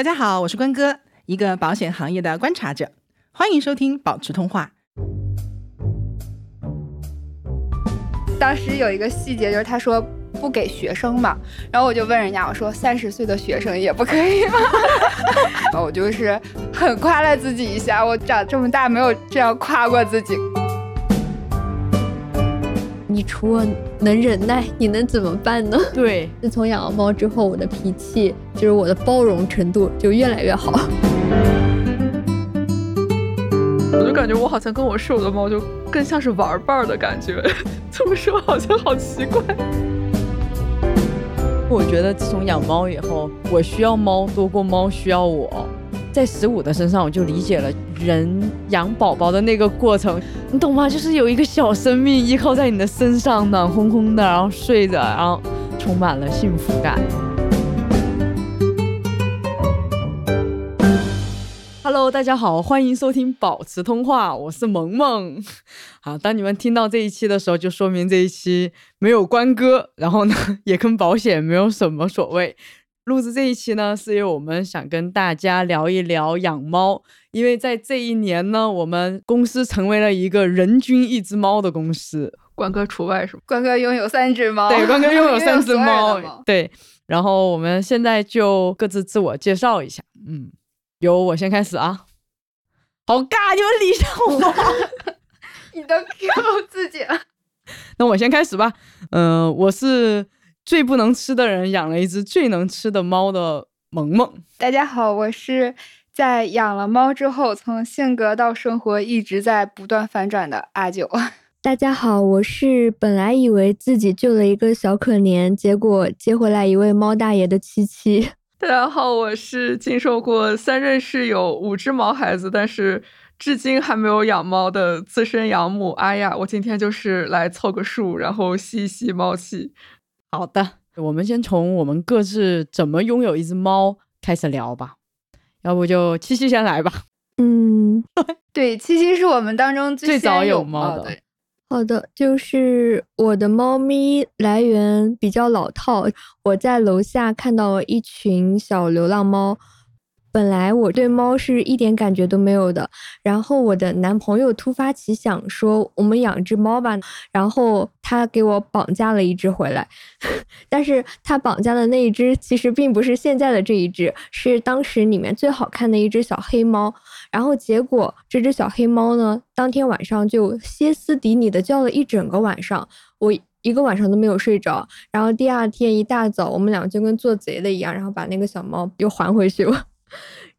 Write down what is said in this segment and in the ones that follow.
大家好，我是关哥，一个保险行业的观察者，欢迎收听保持通话。当时有一个细节，就是他说不给学生嘛，然后我就问人家，我说三十岁的学生也不可以吗？我就是很夸了自己一下，我长这么大没有这样夸过自己。你除了能忍耐，你能怎么办呢？对，自从养了猫之后，我的脾气就是我的包容程度就越来越好。我就感觉我好像跟我室友的猫就更像是玩伴儿的感觉，这么说好像好奇怪。我觉得自从养猫以后，我需要猫多过猫需要我。在十五的身上，我就理解了人养宝宝的那个过程，你懂吗？就是有一个小生命依靠在你的身上，暖烘烘的，然后睡着，然后充满了幸福感。Hello，大家好，欢迎收听保持通话，我是萌萌。好，当你们听到这一期的时候，就说明这一期没有关歌，然后呢，也跟保险没有什么所谓。录制这一期呢，是因为我们想跟大家聊一聊养猫。因为在这一年呢，我们公司成为了一个人均一只猫的公司，关哥除外是吗？关哥拥有三只猫，对，关哥拥有 三只猫，对。然后我们现在就各自自我介绍一下，嗯，由我先开始啊。好尬，你们理下我，你都 Q 自己了。那我先开始吧，嗯，我是。最不能吃的人养了一只最能吃的猫的萌萌。大家好，我是在养了猫之后，从性格到生活一直在不断反转的阿九。大家好，我是本来以为自己救了一个小可怜，结果接回来一位猫大爷的七七。大家好，我是经受过三任室友、五只毛孩子，但是至今还没有养猫的资深养母阿雅。我今天就是来凑个数，然后吸一吸猫气。好的，我们先从我们各自怎么拥有一只猫开始聊吧。要不就七七先来吧。嗯，对，七七是我们当中最早有猫的。好的，就是我的猫咪来源比较老套，我在楼下看到了一群小流浪猫。本来我对猫是一点感觉都没有的，然后我的男朋友突发奇想说我们养只猫吧，然后他给我绑架了一只回来，但是他绑架的那一只其实并不是现在的这一只，是当时里面最好看的一只小黑猫，然后结果这只小黑猫呢，当天晚上就歇斯底里的叫了一整个晚上，我一个晚上都没有睡着，然后第二天一大早我们俩就跟做贼的一样，然后把那个小猫又还回去了。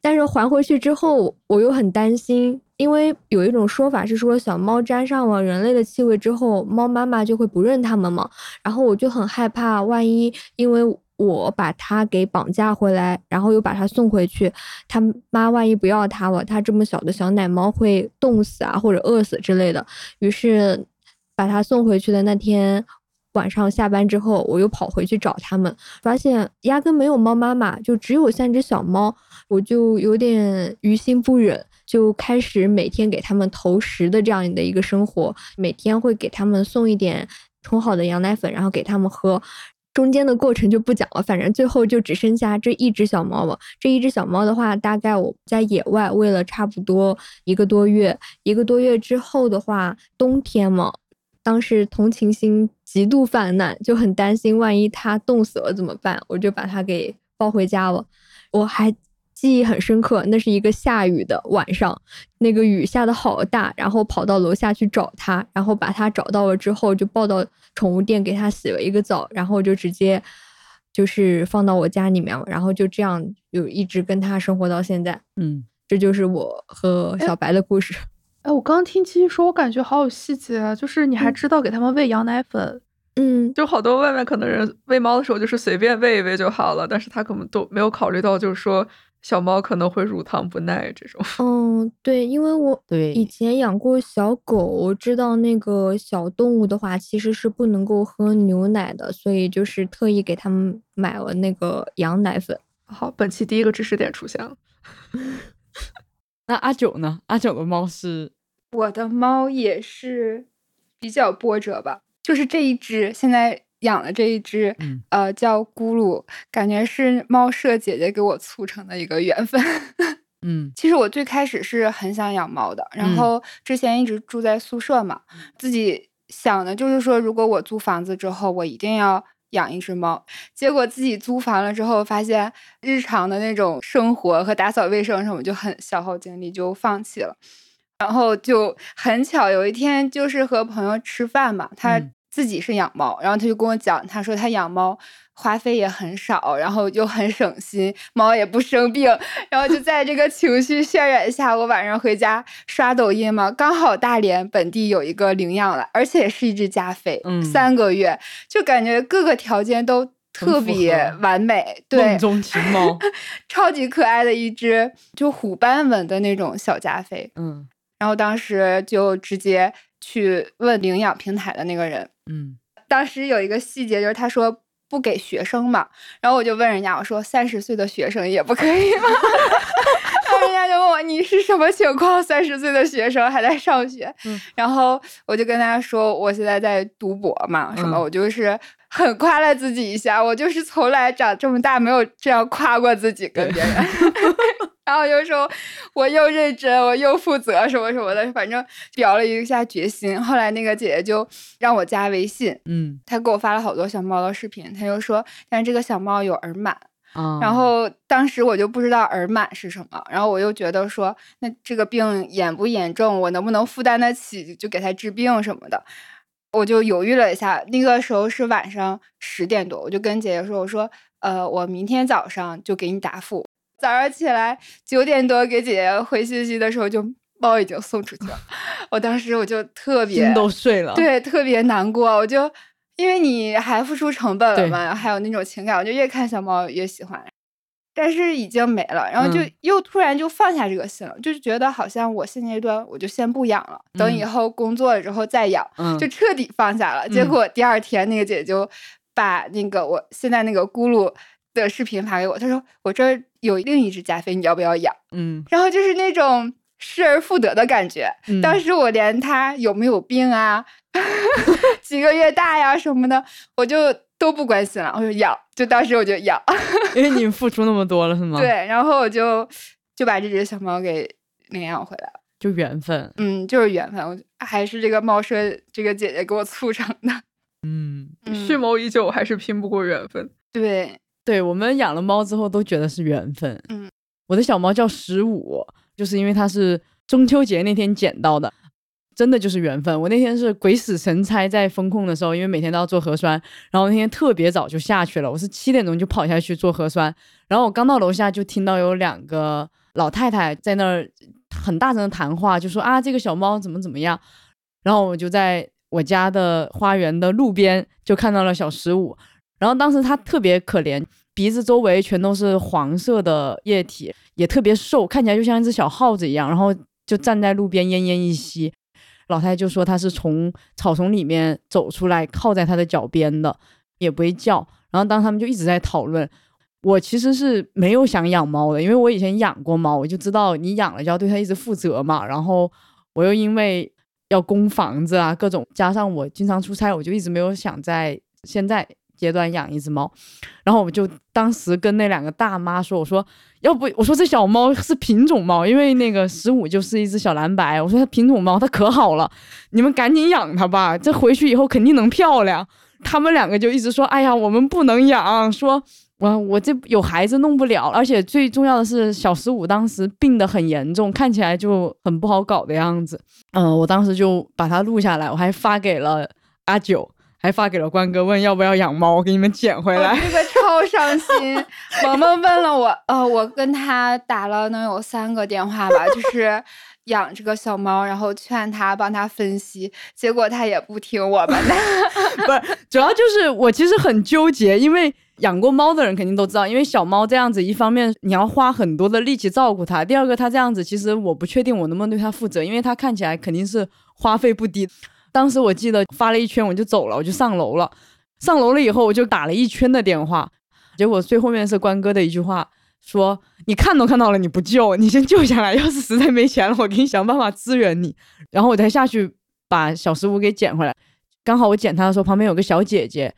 但是还回去之后，我又很担心，因为有一种说法是说，小猫沾上了人类的气味之后，猫妈妈就会不认它们嘛。然后我就很害怕，万一因为我把它给绑架回来，然后又把它送回去，它妈万一不要它了，它这么小的小奶猫会冻死啊，或者饿死之类的。于是把它送回去的那天。晚上下班之后，我又跑回去找他们，发现压根没有猫妈妈，就只有三只小猫，我就有点于心不忍，就开始每天给他们投食的这样的一个生活，每天会给他们送一点冲好的羊奶粉，然后给他们喝。中间的过程就不讲了，反正最后就只剩下这一只小猫了。这一只小猫的话，大概我在野外喂了差不多一个多月，一个多月之后的话，冬天嘛。当时同情心极度泛滥，就很担心万一它冻死了怎么办，我就把它给抱回家了。我还记忆很深刻，那是一个下雨的晚上，那个雨下的好大，然后跑到楼下去找它，然后把它找到了之后，就抱到宠物店给它洗了一个澡，然后就直接就是放到我家里面了，然后就这样就一直跟它生活到现在。嗯，这就是我和小白的故事。哎，我刚刚听七七说，我感觉好有细节啊！就是你还知道给他们喂羊奶粉，嗯，就好多外面可能人喂猫的时候就是随便喂一喂就好了，但是他可能都没有考虑到，就是说小猫可能会乳糖不耐这种。嗯，对，因为我对以前养过小狗，我知道那个小动物的话其实是不能够喝牛奶的，所以就是特意给他们买了那个羊奶粉。好，本期第一个知识点出现了。那阿九呢？阿九的猫是，我的猫也是比较波折吧。就是这一只，现在养了这一只，嗯呃，叫咕噜，感觉是猫舍姐姐给我促成的一个缘分。嗯其实我最开始是很想养猫的，然嗯后之前一直住在宿舍嘛，自己想的就是说，如果我租房子之后，我一定要养一只猫。结果自己租房了之后，发现日常的那种生活和打扫卫生什么就很消耗精力，就放弃了。然后就很巧，有一天就是和朋友吃饭嘛，他嗯自己是养猫，然后他就跟我讲，他说他养猫花费也很少，然后又很省心，猫也不生病，然后就在这个情绪渲染下，我晚上回家刷抖音嘛，刚好大连本地有一个领养了，而且是一只加菲，嗯。三个月，就感觉各个条件都特别完美，对梦，中情猫，超级可爱的一只，就虎斑纹的那种小加菲。嗯。然后当时就直接去问领养平台的那个人，嗯当时有一个细节就是他说不给学生嘛，然后我就问人家，我说三十岁的学生也不可以吗？然后人家就问我你是什么情况？三十岁的学生还在上学？嗯然后我就跟他说我现在在读博嘛，什么、嗯我就是很夸了自己一下，我就是从来长这么大没有这样夸过自己跟别人。然后就说我又认真，我又负责，什么什么的，反正表了一下决心。后来那个姐姐就让我加微信，嗯她给我发了好多小猫的视频，她就说，但是这个小猫有耳螨。啊，然后当时我就不知道耳螨是什么，然后我又觉得说，那这个病严不严重，我能不能负担得起，就给它治病什么的。我就犹豫了一下，那个时候是晚上十点多，我就跟姐姐说，我说，呃，我明天早上就给你答复。早上起来九点多给姐姐回信息的时候，就猫已经送出去了。我当时我就特别心都碎了，，对，特别难过。我就因为你还付出成本了对嘛，还有那种情感，我就越看小猫越喜欢。但是已经没了，然后就嗯又突然就放下这个心了，就是觉得好像我现阶段我就先不养了，等以嗯后工作了之后再养，嗯就彻底放下了。结嗯果第二天那个姐姐就把那个我现在那个咕噜的视频发给我，他说我这儿有另一只加菲，你要不要养？嗯然后就是那种失而复得的感觉。嗯，当时我连它有没有病啊，几个月大呀什么的，我就都不关心了。我就养，就当时我就养，因为你 付出那么多了是吗？对，，然后我就就把这只小猫给领养回来了。就缘分，嗯，就是缘分，我还是这个猫舍这个姐姐给我促成的。嗯，嗯蓄谋已久，还是拼不过缘分。对，对我们养了猫之后都觉得是缘分。嗯，我的小猫叫十五，就是因为它是中秋节那天捡到的，真的就是缘分。我那天是鬼使神差，在风控的时候，因为每天都要做核酸，然后那天特别早就下去了，我是七点钟就跑下去做核酸，然后我刚到楼下就听到有两个老太太在那儿很大声的谈话，就说啊这个小猫怎么怎么样，然后我就在我家的花园的路边就看到了小十五，然后当时它特别可怜，鼻子周围全都是黄色的液体，也特别瘦，看起来就像一只小耗子一样，然后就站在路边奄奄一息。老太太就说它是从草丛里面走出来，靠在它的脚边的，也不会叫。然后当他们就一直在讨论，我其实是没有想养猫的，因为我以前养过猫，我就知道你养了就要对它一直负责嘛。然后我又因为要供房子啊，各种加上我经常出差，我就一直没有想在现在阶段养一只猫。然后我就当时跟那两个大妈说，我说要不我说这小猫是品种猫，因为那个十五就是一只小蓝白，我说它品种猫，它可好了，你们赶紧养它吧，这回去以后肯定能漂亮。他们两个就一直说，哎呀，我们不能养，说我我这有孩子弄不了，而且最重要的是小十五当时病得很严重，看起来就很不好搞的样子。嗯、我当时就把它录下来，我还发给了阿九。还发给了关哥，问要不要养猫，我给你们捡回来。我这个 超伤心。萌萌问了我，呃，我跟他打了能有三个电话吧，就是养这个小猫，然后劝他帮他分析，结果他也不听我们的。不是，主要就是我其实很纠结，因为养过猫的人肯定都知道，因为小猫这样子，一方面你要花很多的力气照顾它，第二个它这样子，其实我不确定我能不能对它负责，因为它看起来肯定是花费不低。当时我记得发了一圈我就走了，我就上楼了。上楼了以后，我就打了一圈的电话，结果最后面是关哥的一句话，说你看都看到了，你不救，你先救下来，要是实在没钱了，我给你想办法支援你。然后我才下去把小十五给捡回来。刚好我捡它的时候，旁边有个小姐姐，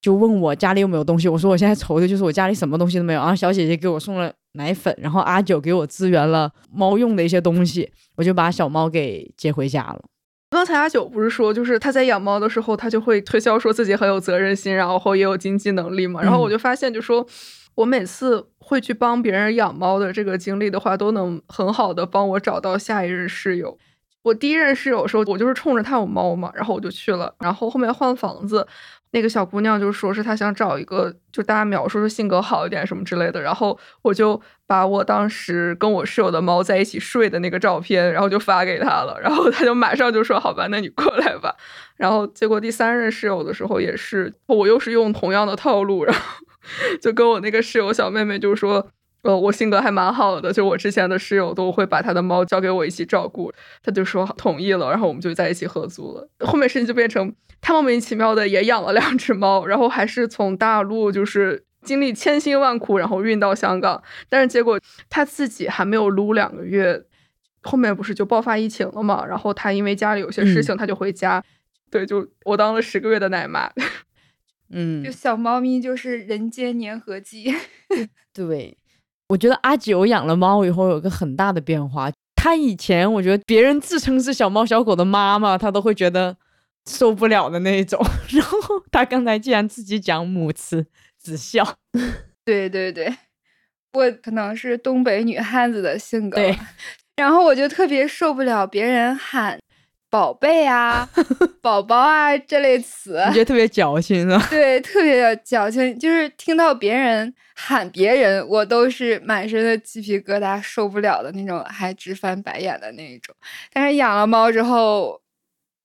就问我家里有没有东西，我说我现在愁的就是我家里什么东西都没有。然后小姐姐给我送了奶粉，然后阿九给我支援了猫用的一些东西，我就把小猫给接回家了。刚才阿九不是说，就是他在养猫的时候，他就会推销说自己很有责任心，然后也有经济能力嘛。然后我就发现，就说我每次会去帮别人养猫的这个经历的话，都能很好的帮我找到下一任室友。我第一任室友的时候，我就是冲着他有猫嘛，然后我就去了。然后后面换房子。那个小姑娘就说是她想找一个，就大家描述说性格好一点什么之类的。然后我就把我当时跟我室友的猫在一起睡的那个照片，然后就发给她了。然后她就马上就说：“好吧，那你过来吧。”然后结果第三任室友的时候也是，我又是用同样的套路，然后 就跟我那个室友小妹妹就说。呃，我性格还蛮好的，就我之前的室友都会把他的猫交给我一起照顾，他就说同意了，然后我们就在一起合租了。后面事情就变成他莫名其妙的也养了两只猫，然后还是从大陆就是经历千辛万苦，然后运到香港，但是结果他自己还没有撸两个月，后面不是就爆发疫情了嘛，然后他因为家里有些事情，他就回家，对，就我当了十个月的奶妈，嗯，就小猫咪就是人间粘合剂，对。我觉得阿九养了猫以后有个很大的变化。他以前我觉得别人自称是小猫小狗的妈妈，他都会觉得受不了的那一种。然后他刚才竟然自己讲母慈子孝，对对对，我可能是东北女汉子的性格。对，然后我就特别受不了别人喊。宝贝啊，宝宝啊，这类词，你觉得特别矫情啊？对，特别矫情，就是听到别人喊别人，我都是满身的鸡皮疙瘩，受不了的那种，还直翻白眼的那一种。但是养了猫之后，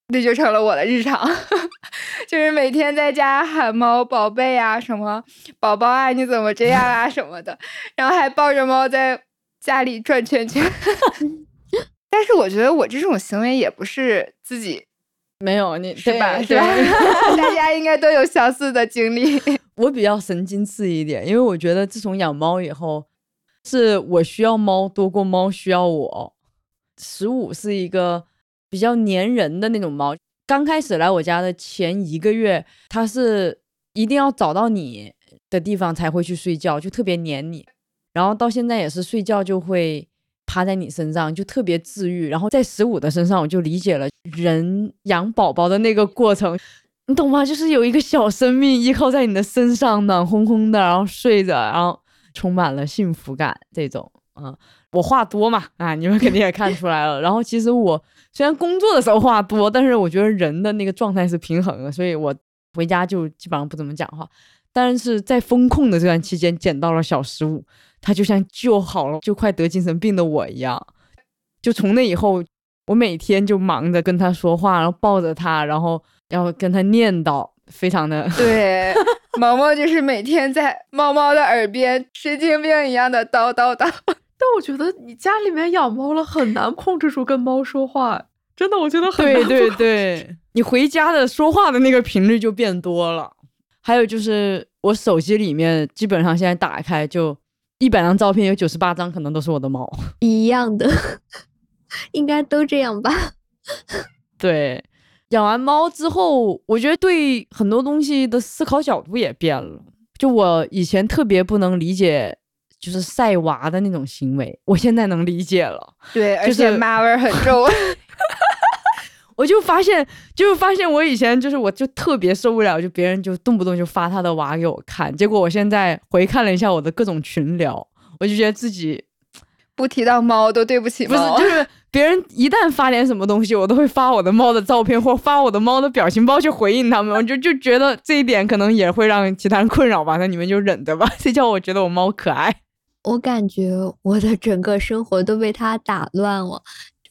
那就成了我的日常，就是每天在家喊猫宝贝啊，什么宝宝啊，你怎么这样啊什么的，然后还抱着猫在家里转圈圈。但是我觉得我这种行为也不是自己没有你是吧？是吧？大家应该都有相似的经历。我比较神经质一点，因为我觉得自从养猫以后，是我需要猫多过猫需要我。十五是一个比较粘人的那种猫，刚开始来我家的前一个月，它是一定要找到你的地方才会去睡觉，就特别粘你。然后到现在也是睡觉就会。趴在你身上就特别治愈，然后在十五的身上我就理解了人养宝宝的那个过程，你懂吗？就是有一个小生命依靠在你的身上，暖烘烘的，然后睡着，然后充满了幸福感。这种，嗯，我话多嘛，啊，你们肯定也看出来了。然后其实我虽然工作的时候话多，但是我觉得人的那个状态是平衡的，所以我回家就基本上不怎么讲话。但是在风控的这段期间，捡到了小十五。他就像救好了就快得精神病的我一样，就从那以后，我每天就忙着跟他说话，然后抱着他，然后然后跟他念叨，非常的对。毛毛就是每天在猫猫的耳边神经病一样的叨叨叨。但我觉得你家里面养猫了很难控制住跟猫说话，真的，我觉得很对对对，你回家的说话的那个频率就变多了。还有就是我手机里面基本上现在打开就。一百张照片有九十八张可能都是我的猫，一样的，应该都这样吧？对，养完猫之后，我觉得对很多东西的思考角度也变了。就我以前特别不能理解，就是晒娃的那种行为，我现在能理解了。对，而且妈味很重。我就发现，就发现我以前就是，我就特别受不了，就别人就动不动就发他的娃给我看。结果我现在回看了一下我的各种群聊，我就觉得自己不提到猫都对不起猫。不是，就 是别人一旦发点什么东西，我都会发我的猫的照片或发我的猫的表情包去回应他们。我就就觉得这一点可能也会让其他人困扰吧，那你们就忍着吧。谁叫我觉得我猫可爱？我感觉我的整个生活都被它打乱了。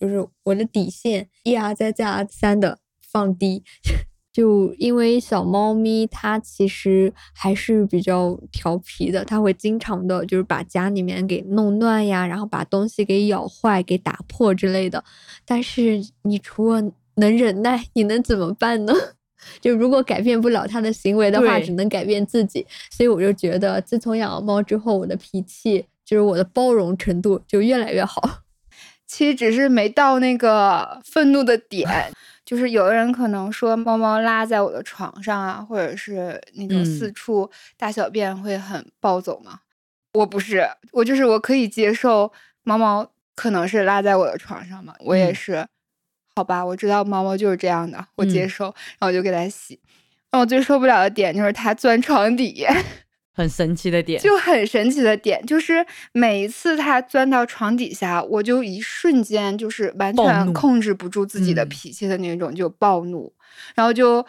就是我的底线一而再再而三的放低，就因为小猫咪它其实还是比较调皮的，它会经常的就是把家里面给弄乱呀，然后把东西给咬坏、给打破之类的。但是你除了能忍耐，你能怎么办呢？就如果改变不了它的行为的话，只能改变自己。所以我就觉得，自从养了猫之后，我的脾气就是我的包容程度就越来越好。其实只是没到那个愤怒的点。就是有的人可能说猫猫拉在我的床上啊，或者是那种嗯四处大小便会很暴走嘛。我不是，我就是我可以接受猫猫可能是拉在我的床上嘛，我也嗯是，好吧，我知道猫猫就是这样的，我接嗯受，然后我就给它洗。那我最受不了的点就是它钻床底。很神奇的点，就很神奇的点，就是每一次他钻到床底下，我就一瞬间就是完全控制不住自己的嗯。脾气的那种，就暴怒，然后就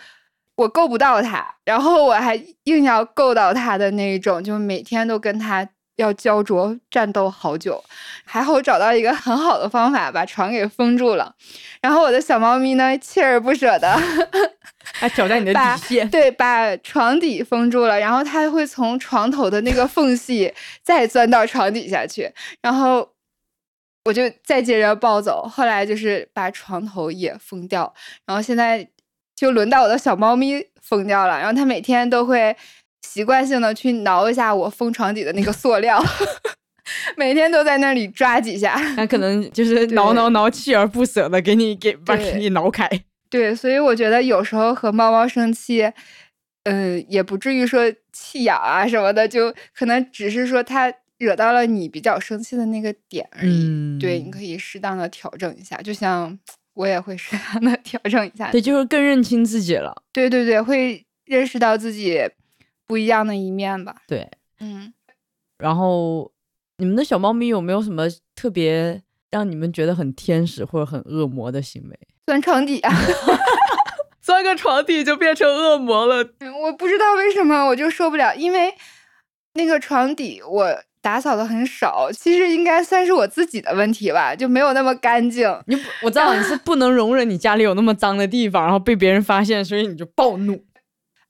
我够不到他，然后我还硬要够到他的那一种，就每天都跟它要焦灼战斗好久。还好我找到一个很好的方法，把床给封住了。然后我的小猫咪呢，锲而不舍的 还挑战你的把底线。对，把床底封住了，然后它会从床头的那个缝隙再钻到床底下去，然后我就再接着暴走。后来就是把床头也封掉，然后现在就轮到我的小猫咪封掉了，然后它每天都会习惯性的去挠一下我封床底的那个塑料，每天都在那里抓几下。那可能就是挠挠挠，锲而不舍的给你给把给你挠开。对，所以我觉得有时候和猫猫生气，呃，也不至于说气痒啊什么的，就可能只是说它惹到了你比较生气的那个点而已。对，你嗯可以适当的调整一下，就像 我也会适当的调整一下。对，就是更认清自己了。对对对，会认识到自己不一样的一面吧。对，嗯，然后你们的小猫咪有没有什么特别让你们觉得很天使或者很恶魔的行为？钻床底啊，钻个床底就变成恶魔了。我不知道为什么我就受不了，因为那个床底我。打扫的很少，其实应该算是我自己的问题吧，就没有那么干净。你我知道你是不能容忍你家里有那么脏的地方，然后被别人发现，所以你就暴怒。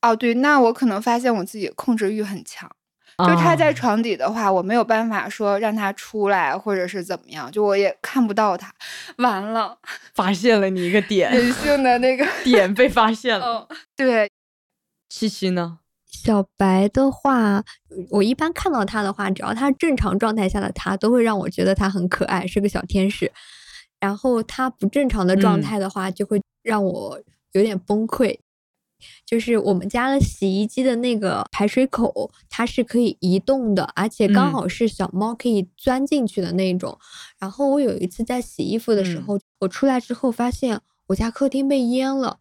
哦，对，那我可能发现我自己控制欲很强，就是他在啊床底的话，我没有办法说让他出来，或者是怎么样，就我也看不到他。完了，发现了你一个点，人性的那个，点被发现了。哦，对，七七呢？小白的话，我一般看到他的话，只要他正常状态下的他，都会让我觉得他很可爱，是个小天使。然后他不正常的状嗯态的话，就会让我有点崩溃。就是我们家的洗衣机的那个排水口，它是可以移动的，而且刚嗯好是小猫可以钻进去的那种。然后我有一次在洗衣服的时嗯候，我出来之后发现我家客厅被淹了。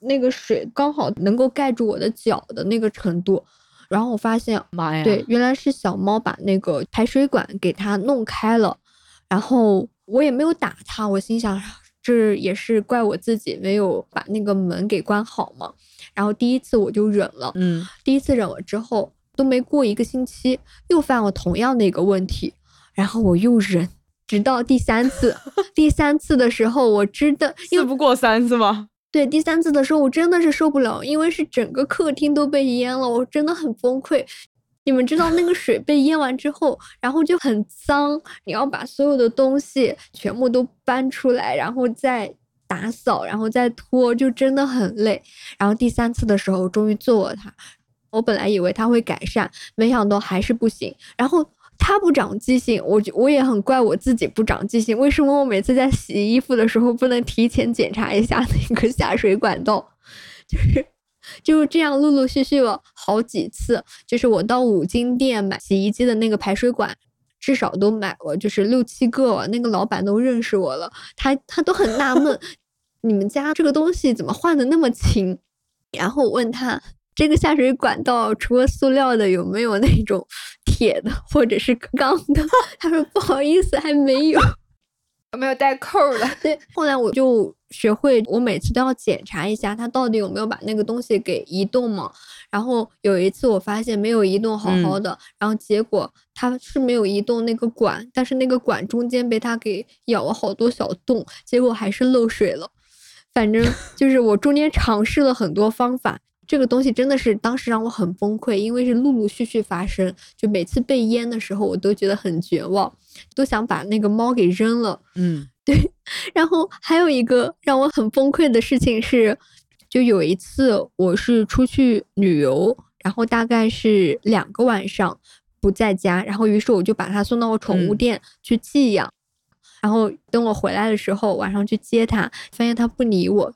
那个水刚好能够盖住我的脚的那个程度，然后我发现，妈呀！对，，原来是小猫把那个排水管给它弄开了，然后我也没有打它，我心想这也是怪我自己没有把那个门给关好嘛。然后第一次我就忍了，嗯，第一次忍了之后都没过一个星期，又犯了同样的一个问题，然后我又忍，直到第三次，第三次的时候我真的，因为事不过三是吗？对，第三次的时候我真的是受不了，因为是整个客厅都被淹了，我真的很崩溃。你们知道那个水被淹完之后，然后就很脏，你要把所有的东西全部都搬出来，然后再打扫，然后再拖，就真的很累。然后第三次的时候，终于做了它。我本来以为它会改善，没想到还是不行。然后它不长记性，我就我也很怪我自己不长记性。为什么我每次在洗衣服的时候不能提前检查一下那个下水管道？就是就是这样陆陆续续了好几次。就是我到五金店买洗衣机的那个排水管。至少都买了，就是六七个了。那个老板都认识我了，他他都很纳闷，你们家这个东西怎么换的那么勤？然后我问他，这个下水管道除了塑料的，有没有那种铁的或者是钢的？他说不好意思，还没有。有 没有带扣儿的？对，后来我就学会，我每次都要检查一下它到底有没有把那个东西给移动嘛。然后有一次我发现没有移动好好的，然后结果它是没有移动那个管，但是那个管中间被它给咬了好多小洞，结果还是漏水了。反正 就是我中间尝试了很多方法，这个东西真的是当时让我很崩溃，因为是陆陆续续发生，就每次被淹的时候，我都觉得很绝望，都想把那个猫给扔了。嗯对 然后还有一个让我很崩溃的事情是，就有一次我是出去旅游，然后大概是两个晚上不在家，然后于是我就把它送到我宠物嗯店去寄养。然后等我回来的时候，晚上去接它，发现它不理我，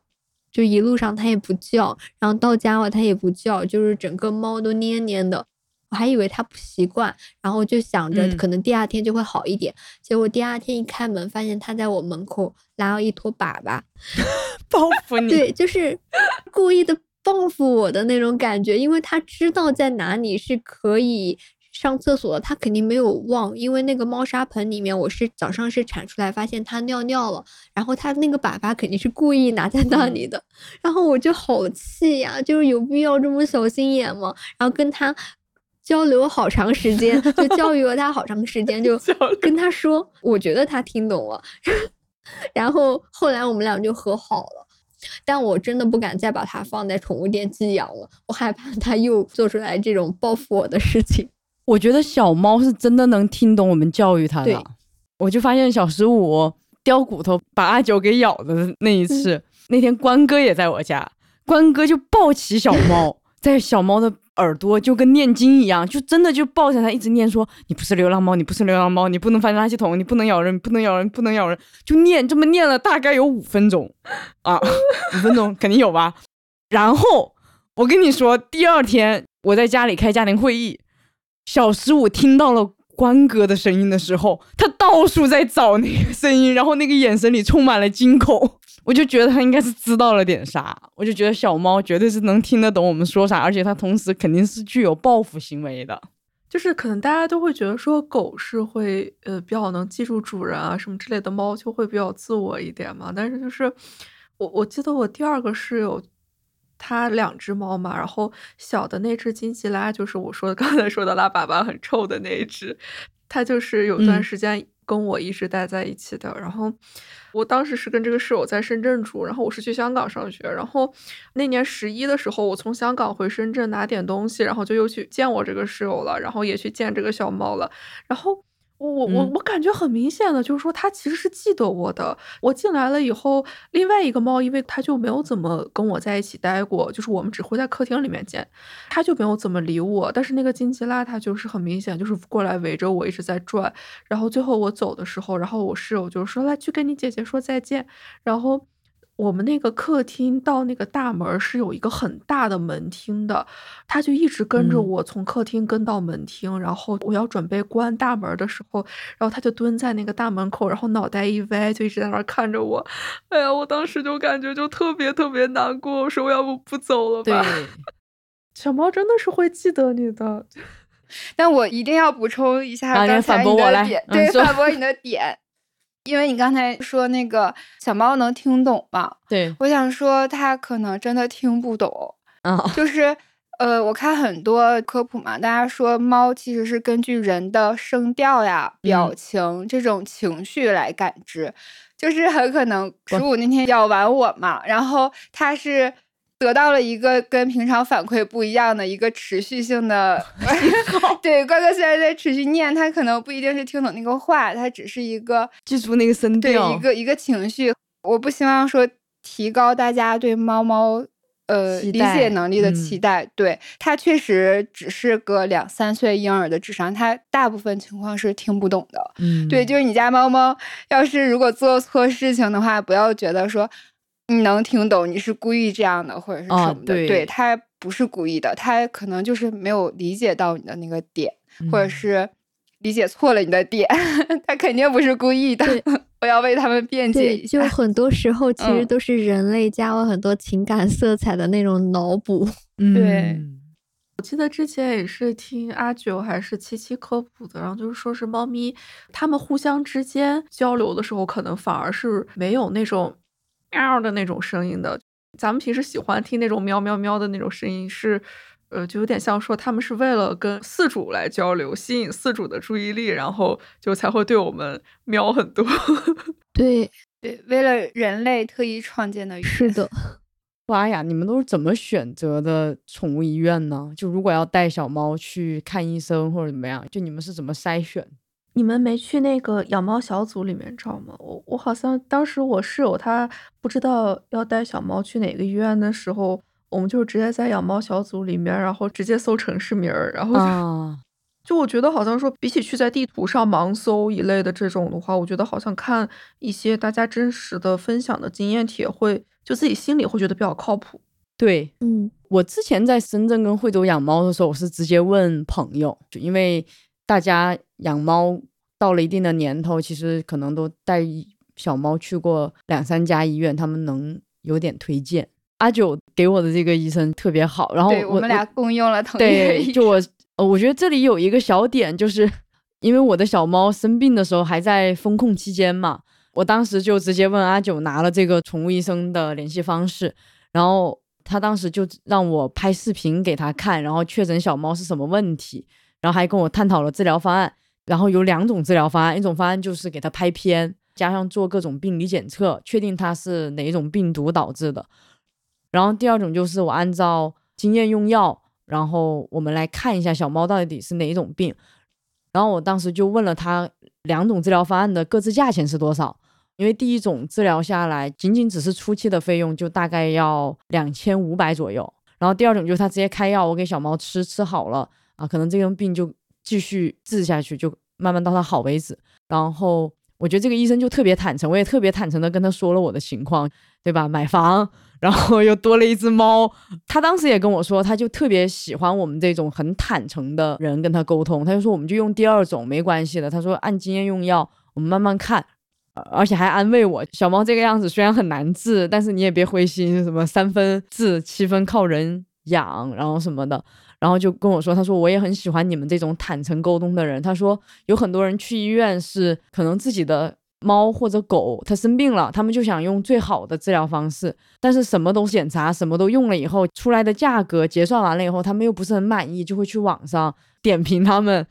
就一路上它也不叫，然后到家了它也不叫，就是整个猫都蔫蔫的。我还以为他不习惯，然后就想着嗯可能第二天就会好一点。结果第二天一开门，发现他在我门口拉了一坨粑粑。报复你。对，就是故意的报复我的那种感觉，因为他知道在哪里是可以上厕所的，他肯定没有忘，因为那个猫砂盆里面我是早上是铲出来发现它尿尿了，然后他那个粑粑肯定是故意拿在那里的，然后我就好气呀，就是有必要这么小心眼吗？然后跟他。交流好长时间，就教育了他好长时间，就 跟他说，我觉得他听懂了。然后后来我们俩就和好了，但我真的不敢再把它放在宠物店寄养了，我害怕它又做出来这种报复我的事情。我觉得小猫是真的能听懂我们教育它的。我就发现小十五叼骨头把阿九给咬的那一次，那天关哥也在我家，关哥就抱起小猫，在小猫的耳朵就跟念经一样，就真的就抱着它一直念说：“你不是流浪猫，你不是流浪猫，你不能翻垃圾桶，你不能咬人，不能咬人，不能咬人。”就念这么念了大概有五分钟啊，五分钟肯定有吧。然后我跟你说，第二天我在家里开家庭会议，小十五听到了关哥的声音的时候，他到处在找那个声音，然后那个眼神里充满了惊恐。我就觉得他应该是知道了点啥，我就觉得小猫绝对是能听得懂我们说啥，而且它同时肯定是具有报复行为的。就是可能大家都会觉得说狗是会呃比较能记住主人啊什么之类的，猫就会比较自我一点嘛。但是就是我我记得我第二个室友，他两只猫嘛，然后小的那只金吉拉就是我说的刚才说的拉粑粑很臭的那一只，它就是有段嗯时间跟我一直待在一起的。然后我当时是跟这个室友在深圳住，然后我是去香港上学，然后那年十一的时候，我从香港回深圳拿点东西，然后就又去见我这个室友了，然后也去见这个小猫了，然后。我我我感觉很明显的，就是说他其实是记得我的。我进来了以后，另外一个猫，因为它就没有怎么跟我在一起待过，就是我们只会在客厅里面见，它就没有怎么理我。但是那个金吉拉，它就是很明显，就是过来围着我一直在转。然后最后我走的时候，然后我室友就说：“来，去跟你姐姐说再见。”然后我们那个客厅到那个大门是有一个很大的门厅的，他就一直跟着嗯我从客厅跟到门厅，然后我要准备关大门的时候，然后他就蹲在那个大门口，然后脑袋一歪，就一直在那儿看着我。哎呀，我当时就感觉就特别特别难过，我说我要不不走了吧。小猫真的是会记得你的，但我一定要补充一下刚才你反驳我来的点，对，反驳你的点，因为你刚才说那个小猫能听懂嘛，对，我想说它可能真的听不懂，啊，就是呃，我看很多科普嘛，大家说猫其实是根据人的声调呀、表嗯。情、这种情绪来感知，就是很可能十五那天咬完我嘛，然后它是。得到了一个跟平常反馈不一样的一个持续性的 对，乖乖虽然在持续念，他可能不一定是听懂那个话，他只是一个记住那个声对调，一个一个情绪。我不希望说提高大家对猫猫呃理解能力的期嗯待。对它确实只是个两三岁婴儿的智商，它大部分情况是听不懂的。嗯，对，就是你家猫猫要是如果做错事情的话，不要觉得说你能听懂，你是故意这样的或者是啊什么的。对对，他不是故意的，他可能就是没有理解到你的那个点。或者嗯是理解错了你的点，他肯定不是故意的对。我要为他们辩解，一下。就很多时候其实嗯都是人类加了很多情感色彩的那种脑补。对嗯我记得之前也是听阿九还是七七科普的，然后就是说是猫咪它们互相之间交流的时候，可能反而是没有那种喵的那种声音的。咱们平时喜欢听那种喵喵喵的那种声音是。呃，就有点像说他们是为了跟饲主来交流，吸引饲主的注意力，然后就才会对我们喵很多。对，对，为了人类特意创建的。是的，哇呀，你们都是怎么选择的宠物医院呢？就如果要带小猫去看医生或者怎么样，就你们是怎么筛选？你们没去那个养猫小组里面找吗？我我好像当时我室友他不知道要带小猫去哪个医院的时候，我们就直接在养猫小组里面，然后直接搜城市名儿，然后就、我觉得好像说，比起去在地图上盲搜一类的这种的话，我觉得好像看一些大家真实的分享的经验帖，会就自己心里会觉得比较靠谱。对，嗯，我之前在深圳跟惠州养猫的时候，我是直接问朋友，就因为大家养猫到了一定的年头，其实可能都带小猫去过两三家医院，他们能有点推荐。阿九给我的这个医生特别好，然后我我们俩共用了同一个就我呃，我觉得这里有一个小点，就是因为我的小猫生病的时候还在风控期间嘛，我当时就直接问阿九拿了这个宠物医生的联系方式，然后他当时就让我拍视频给他看，然后确诊小猫是什么问题，然后还跟我探讨了治疗方案，然后有两种治疗方案，一种方案就是给他拍片，加上做各种病理检测，确定它是哪一种病毒导致的，然后第二种就是我按照经验用药。然后我们来看一下小猫到底是哪一种病。然后我当时就问了他两种治疗方案的各自价钱是多少，因为第一种治疗下来仅仅只是初期的费用就大概要两千五百左右。然后第二种就是他直接开药，我给小猫吃，吃好了啊，可能这种病就继续治下去，就慢慢到它好为止。然后我觉得这个医生就特别坦诚，我也特别坦诚的跟他说了我的情况，对吧？买房。然后又多了一只猫，他当时也跟我说，他就特别喜欢我们这种很坦诚的人跟他沟通。他就说，我们就用第二种没关系的。他说按经验用药，我们慢慢看，而且还安慰我，小猫这个样子虽然很难治，但是你也别灰心，什么三分治七分靠人养，然后什么的。然后就跟我说，他说我也很喜欢你们这种坦诚沟通的人。他说有很多人去医院是可能自己的。猫或者狗它生病了，他们就想用最好的治疗方式，但是什么都检查，什么都用了以后，出来的价格结算完了以后，他们又不是很满意，就会去网上点评他们，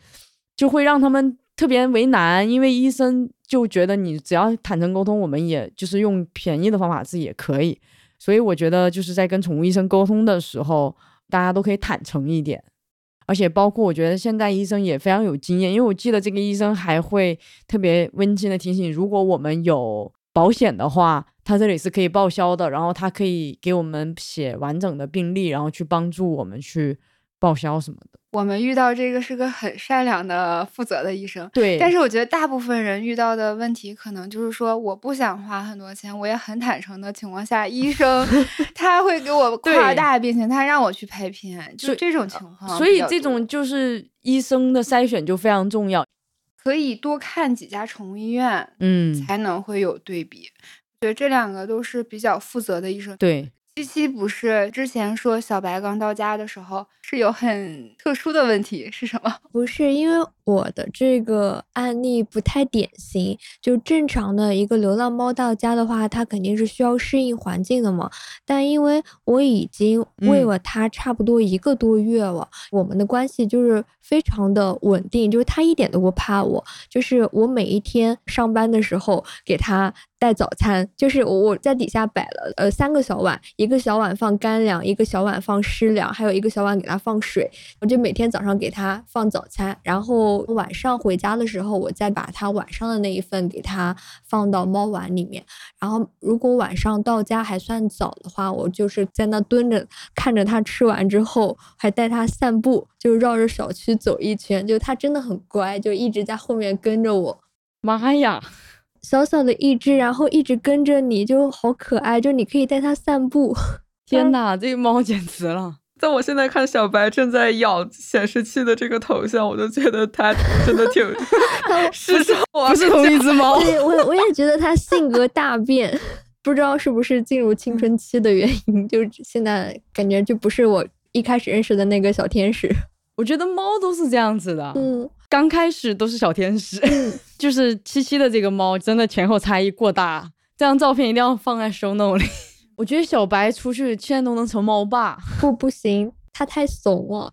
就会让他们特别为难，因为医生就觉得你只要坦诚沟通，我们也就是用便宜的方法治也可以，所以我觉得就是在跟宠物医生沟通的时候，大家都可以坦诚一点。而且包括我觉得现在医生也非常有经验，因为我记得这个医生还会特别温馨的提醒，如果我们有保险的话，他这里是可以报销的，然后他可以给我们写完整的病历，然后去帮助我们去报销什么的。我们遇到这个是个很善良的、负责的医生，对。但是我觉得大部分人遇到的问题，可能就是说，我不想花很多钱，我也很坦诚的情况下，医生 他会给我夸大病情，他让我去拍片，就这种情况。所以这种就是医生的筛选就非常重要，可以多看几家宠物医院，嗯，才能会有对比。觉得，这两个都是比较负责的医生。对。七七不是之前说小白刚到家的时候是有很特殊的问题是什么？不是因为我的这个案例不太典型，就正常的一个流浪猫到家的话，它肯定是需要适应环境的嘛。但因为我已经喂了它差不多一个多月了，我们的关系就是非常的稳定，就是它一点都不怕我，就是我每一天上班的时候给它。带早餐，就是我我在底下摆了呃三个小碗，一个小碗放干粮，一个小碗放湿粮，还有一个小碗给它放水。我就每天早上给它放早餐，然后晚上回家的时候，我再把它晚上的那一份给它放到猫碗里面。然后如果晚上到家还算早的话，我就是在那蹲着看着它吃完之后，还带它散步，就绕着小区走一圈。就它真的很乖，就一直在后面跟着我。妈呀！小小的一只，然后一直跟着你，就好可爱。就你可以带它散步。天哪，这个猫简直了！在我现在看小白正在咬显示器的这个头像，我就觉得它真的挺 是什么？不是同一只猫。对，我我也觉得它性格大变，不知道是不是进入青春期的原因，就现在感觉就不是我一开始认识的那个小天使。我觉得猫都是这样子的。嗯。刚开始都是小天使，就是七七的这个猫真的前后差异过大。这张照片一定要放在 show note 里。我觉得小白出去现在都能成猫爸。不，不行，它太怂了。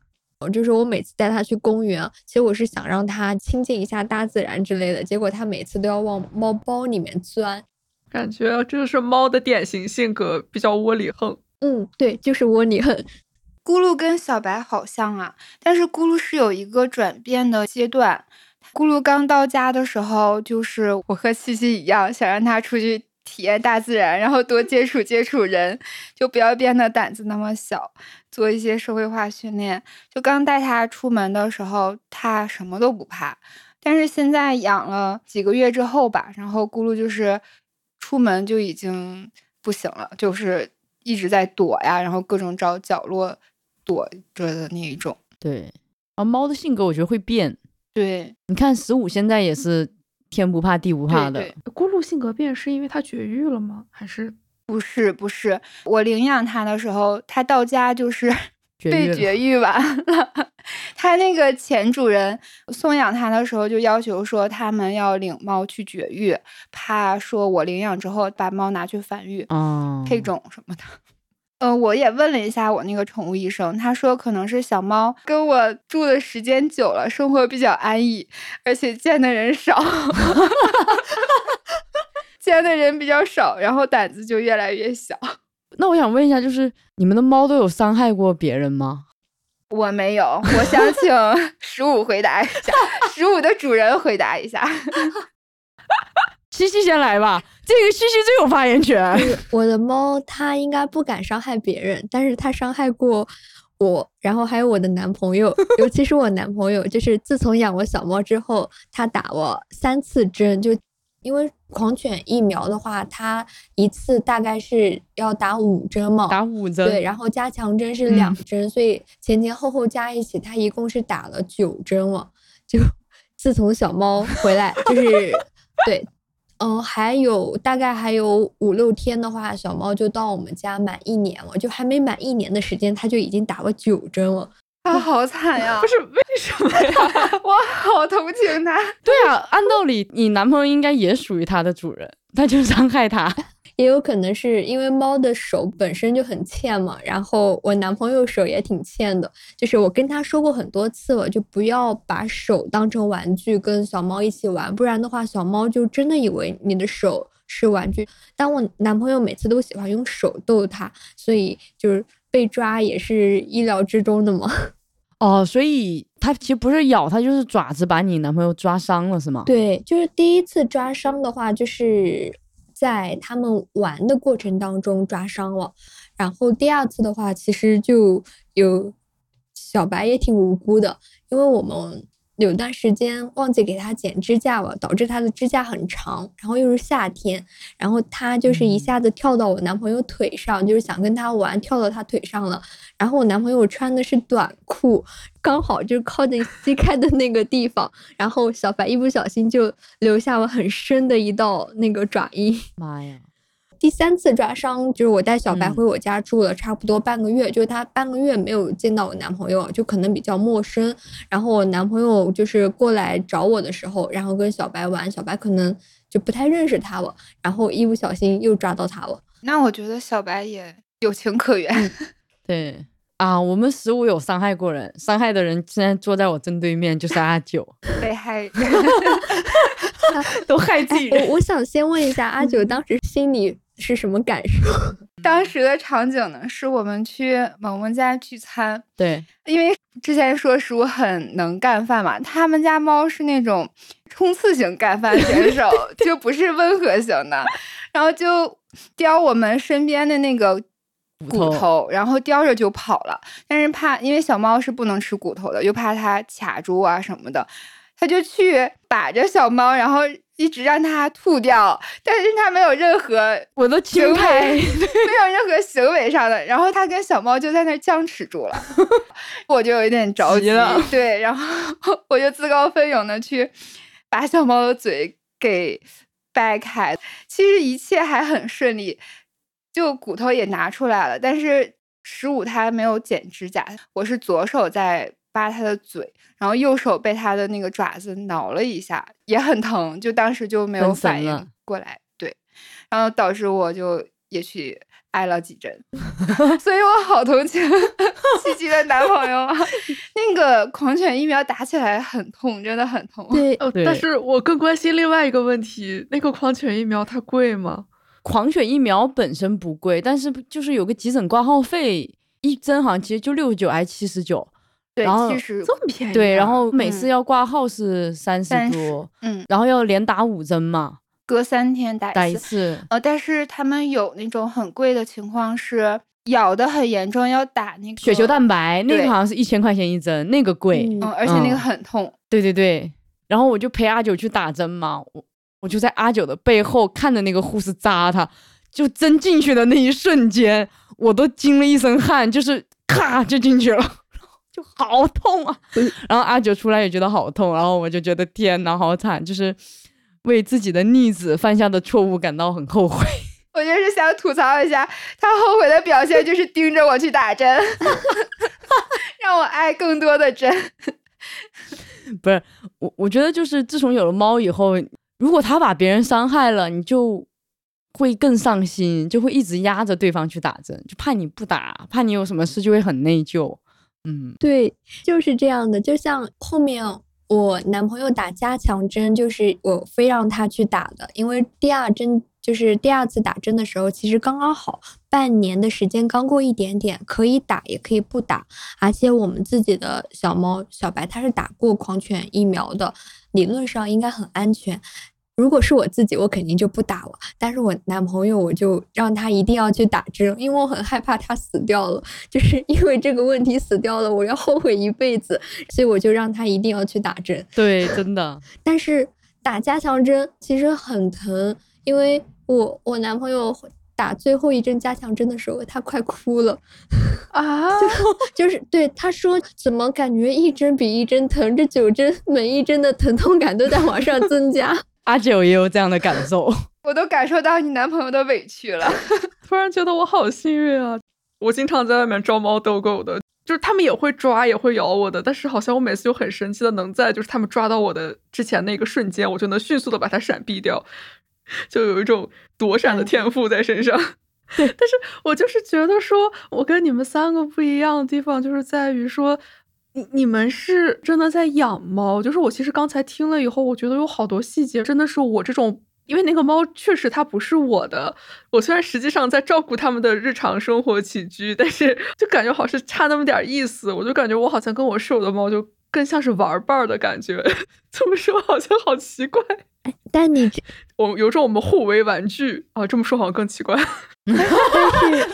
就是我每次带它去公园，其实我是想让它亲近一下大自然之类的，结果它每次都要往猫包里面钻。感觉这是猫的典型性格，比较窝里横。嗯，对，就是窝里横。咕噜跟小白好像啊，但是咕噜是有一个转变的阶段。咕噜刚到家的时候，就是我和西西一样，想让它出去体验大自然，然后多接触接触人，就不要变得胆子那么小，做一些社会化训练。就刚带它出门的时候，它什么都不怕，但是现在养了几个月之后吧，然后咕噜就是出门就已经不行了，就是一直在躲呀，然后各种找角落躲着的那一种。对，啊，猫的性格我觉得会变。对，你看十五现在也是天不怕地不怕的对，咕噜性格变是因为它绝育了吗？还是不是不是，我领养它的时候，它到家就是 被绝育完了。它那个前主人送养它的时候就要求说，他们要领猫去绝育，怕说我领养之后把猫拿去繁育、哦，配种什么的。嗯，我也问了一下我那个宠物医生，他说可能是小猫跟我住的时间久了，生活比较安逸，而且见的人少，见的人比较少，然后胆子就越来越小。那我想问一下，就是你们的猫都有伤害过别人吗？我没有，我想请十五回答一下，十五的主人回答一下。西西先来吧，这个西西最有发言权。我的猫它应该不敢伤害别人，但是它伤害过我，然后还有我的男朋友，尤其是我男朋友，就是自从养了小猫之后，他打我三次针，就因为狂犬疫苗的话，它一次大概是要打五针嘛，打五针，对，然后加强针是两针，所以前前后后加一起，它一共是打了九针了。就自从小猫回来，就是对，嗯，还有大概还有五六天的话，小猫就到我们家满一年了，就还没满一年的时间，它就已经打了九针了。它好惨呀不！是为什么呀？我好同情它。对啊，按道理你男朋友应该也属于它的主人，他就伤害它。也有可能是因为猫的手本身就很欠嘛，然后我男朋友手也挺欠的，就是我跟他说过很多次了，就不要把手当成玩具跟小猫一起玩，不然的话小猫就真的以为你的手是玩具。但我男朋友每次都喜欢用手逗它，所以就是被抓也是意料之中的嘛。哦，所以它其实不是咬，它就是爪子把你男朋友抓伤了，是吗？对，就是第一次抓伤的话，就是在他们玩的过程当中抓伤了，然后第二次的话，其实就有小白也挺无辜的，因为我们有段时间忘记给它剪指甲了，导致它的指甲很长，然后又是夏天，然后它就是一下子跳到我男朋友腿上，就是想跟他玩，跳到他腿上了，然后我男朋友穿的是短裤，刚好就靠近膝盖的那个地方，然后小白一不小心就留下了很深的一道那个爪印。妈呀！第三次抓伤就是我带小白嗯回我家住了差不多半个月，就是他半个月没有见到我男朋友，就可能比较陌生。然后我男朋友就是过来找我的时候，然后跟小白玩，小白可能就不太认识他了，然后一不小心又抓到他了。那我觉得小白也有情可原。对啊，我们十五有伤害过人，伤害的人现在坐在我正对面，就是阿九，被害人。都害自己我我想先问一下阿九当时心里是什么感受？当时的场景呢，是我们去萌萌家聚餐，对，因为之前说十五很能干饭嘛，他们家猫是那种冲刺型干饭选手，就不是温和型的，然后就叼我们身边的那个骨头头，然后叼着就跑了。但是怕，因为小猫是不能吃骨头的，又怕它卡住啊什么的，他就去把着小猫，然后一直让它吐掉，但是它没有任何我都行为，没有任何行为上的，然后它跟小猫就在那僵持住了，我就有点着急急了，对，然后 我就自告奋勇的去把小猫的嘴给掰开，其实一切还很顺利，就骨头也拿出来了，但是十五它没有剪指甲，我是左手在扒他的嘴，然后右手被他的那个爪子挠了一下，也很疼，就当时就没有反应过来，对，然后导致我就也去挨了几针，所以我好同情七七的男朋友啊。那个狂犬疫苗打起来很痛，真的很痛。对，哦，对但是我更关心另外一个问题，那个狂犬疫苗它贵吗？狂犬疫苗本身不贵，但是就是有个急诊挂号费，一针好像其实就六十九还七十九。对然后其实这么便宜啊？对，然后每次嗯要挂号是三十30多，嗯，然后要连打五针嘛。隔三天打打一次。一次，呃，但是他们有那种很贵的情况是咬的很严重，要打那个血球蛋白那个好像是一千块钱一针，那个贵。嗯嗯，而且那个嗯很痛。对对对，然后我就陪阿九去打针嘛，我我就在阿九的背后看着那个护士扎他，就针进去的那一瞬间，我都惊了一身汗，就是咔就进去了，就好痛啊！然后阿九出来也觉得好痛，然后我就觉得天哪，好惨，就是为自己的逆子犯下的错误感到很后悔。我就是想吐槽一下，他后悔的表现就是盯着我去打针，让我挨更多的针。不是我，我觉得就是自从有了猫以后，如果他把别人伤害了，你就会更上心，就会一直压着对方去打针，就怕你不打，怕你有什么事就会很内疚。嗯，对，就是这样的。就像后面我男朋友打加强针，就是我非让他去打的，因为第二针就是第二次打针的时候，其实刚刚好半年的时间刚过一点点，可以打也可以不打。而且我们自己的小猫小白它是打过狂犬疫苗的，理论上应该很安全。如果是我自己，我肯定就不打了。但是我男朋友，我就让他一定要去打针，因为我很害怕他死掉了，就是 因为这个问题死掉了，我要后悔一辈子，所以我就让他一定要去打针。对，真的，但是打加强针其实很疼，因为我我男朋友打最后一针加强针的时候，他快哭了，啊，就是对他说怎么感觉一针比一针疼，这九针每一针的疼痛感都在往上增加。阿九也有这样的感受。我都感受到你男朋友的委屈了。突然觉得我好幸运啊！我经常在外面招猫逗狗的，就是他们也会抓，也会咬我的，但是好像我每次就很神奇的能在就是他们抓到我的之前那个瞬间，我就能迅速的把它闪避掉，就有一种躲闪的天赋在身上。但是我就是觉得说，我跟你们三个不一样的地方，就是在于说，你你们是真的在养猫，就是我其实刚才听了以后，我觉得有好多细节真的是我这种。因为那个猫确实它不是我的，我虽然实际上在照顾它们的日常生活起居，但是 就感觉好像是差那么点意思，我就感觉我好像跟我室友的猫就更像是玩伴儿的感觉，这么说好像好奇怪。但你这 我有种我们互为玩具啊，这么说好像更奇怪。但是，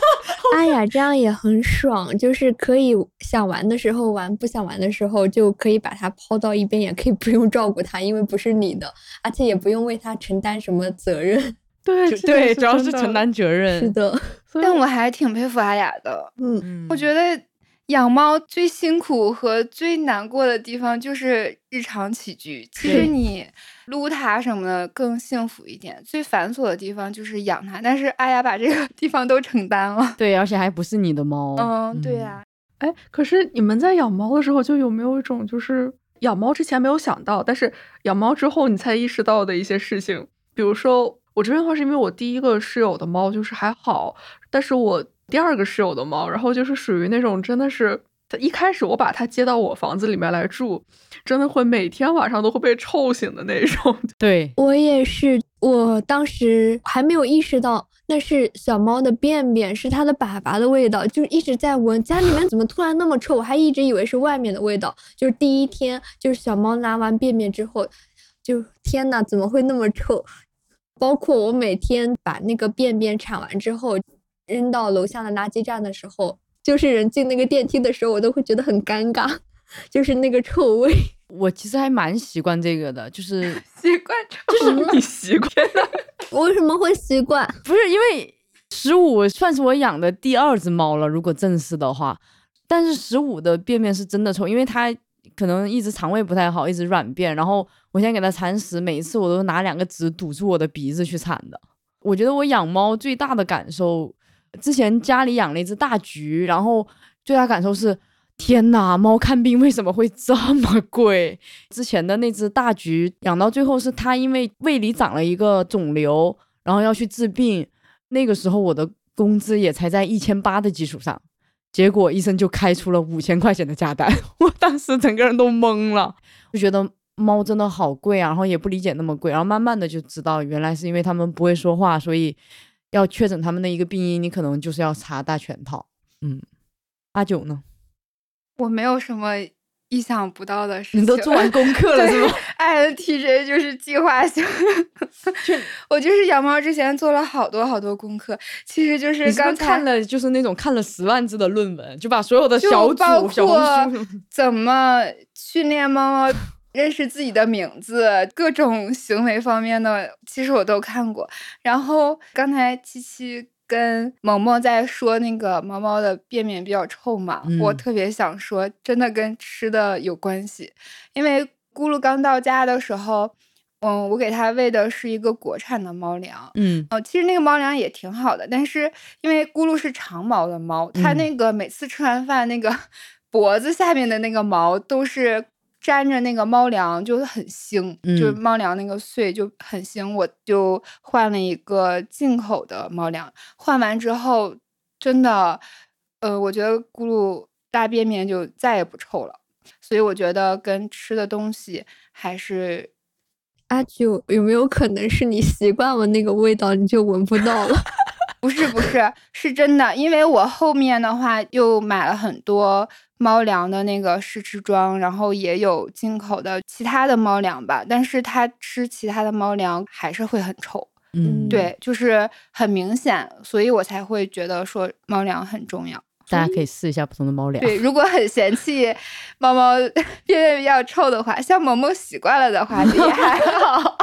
阿雅这样也很爽，就是可以想玩的时候玩，不想玩的时候就可以把它抛到一边，也可以不用照顾它，因为不是你的，而且也不用为它承担什么责任。对对，主要是承。担责任。是的，但我还挺佩服阿雅的。嗯，嗯我觉得养猫最辛苦和最难过的地方就是日常起居。其实你撸它什么的更幸福一点，最繁琐的地方就是养它。但是阿雅把这个 地方都承担了。对，而且还不是你的猫。嗯，对呀、哎，可是你们在养猫的时候，就有没有一种就是养猫之前没有想到，但是养猫之后你才意识到的一些事情？比如说，我这边的话是因为我第一个室友的猫就是还好，但是我第二个室友的猫，然后就是属于那种真的是。它一开始我把它接到我房子里面来住，真的会每天晚上都会被臭醒的那种。对，我也是，我当时还没有意识到那是小猫的便便，是它的粑粑的味道，就一直在闻。家里面怎么突然那么臭？我还一直以为是外面的味道。就是第一天，就是小猫拉完便便之后，就天呐，怎么会那么臭？包括我每天把那个便便铲完之后，扔到楼下的垃圾站的时候，就是人进那个电梯的时候，我都会觉得很尴尬，就是那个臭味。我其实还蛮习惯这个的，就是 习惯臭。就是你习惯了，我为什么会习惯？不是因为十五算是我养的第二只猫了，如果正式的话，但是十五的便便是真的臭，因为它可能一直肠胃不太好，一直软便，然后我现在给它铲屎，每一次我都拿两个纸堵住我的鼻子去铲的。我觉得我养猫最大的感受，之前家里养了一只大橘，然后最大感受是。天呐，猫看病为什么会这么贵？之前的那只大橘养到最后是它因为胃里长了一个肿瘤，然后要去治病。那个时候我的工资也才在一千八的基础上，结果医生就开出了五千块钱的价单，我当时整个人都懵了，就觉得猫真的好贵啊，然后也不理解那么贵，然后慢慢的就知道原来是因为它们不会说话，所以要确诊他们的一个病因，你可能就是要查大全套。嗯，阿九呢？我没有什么意想不到的事情。你都做完功课了是吗？INTJ 就是计划型，我就是养猫之前做了好多好多功课，其实就是刚才是看了就是那种看了十万字的论文，就把所有的就小包组、小书，怎么训练猫猫认识自己的名字，各种行为方面的，其实我都看过。然后刚才七七跟萌萌在说那个猫猫的便便比较臭嘛，我嗯特别想说，真的跟吃的有关系，因为咕噜刚到家的时候。嗯，我给它喂的是一个国产的猫粮，嗯哦，其实那个猫粮也挺好的，但是因为咕噜是长毛的猫，它嗯那个每次吃完饭，那个 脖子下面的那个毛都是沾着那个猫粮，就很腥，就是嗯猫粮那个碎就很腥。我就换了一个进口的猫粮，换完之后真的，呃，我觉得咕噜大便便就再也不臭了。所以我觉得跟吃的东西还是阿九，有没有可能是你习惯了那个味道，你就闻不到了？不是不是，是真的，因为我后面的话又买了很多猫粮的那个试吃装，然后也有进口的其他的猫粮吧，但是它吃其他的猫粮还是会很臭，嗯，对，就是很明显，所以我才会觉得说猫粮很重要。大家可以试一下不同的猫粮。对，如果很嫌弃猫猫 便便比较臭的话，像萌萌习惯了的话，也还好。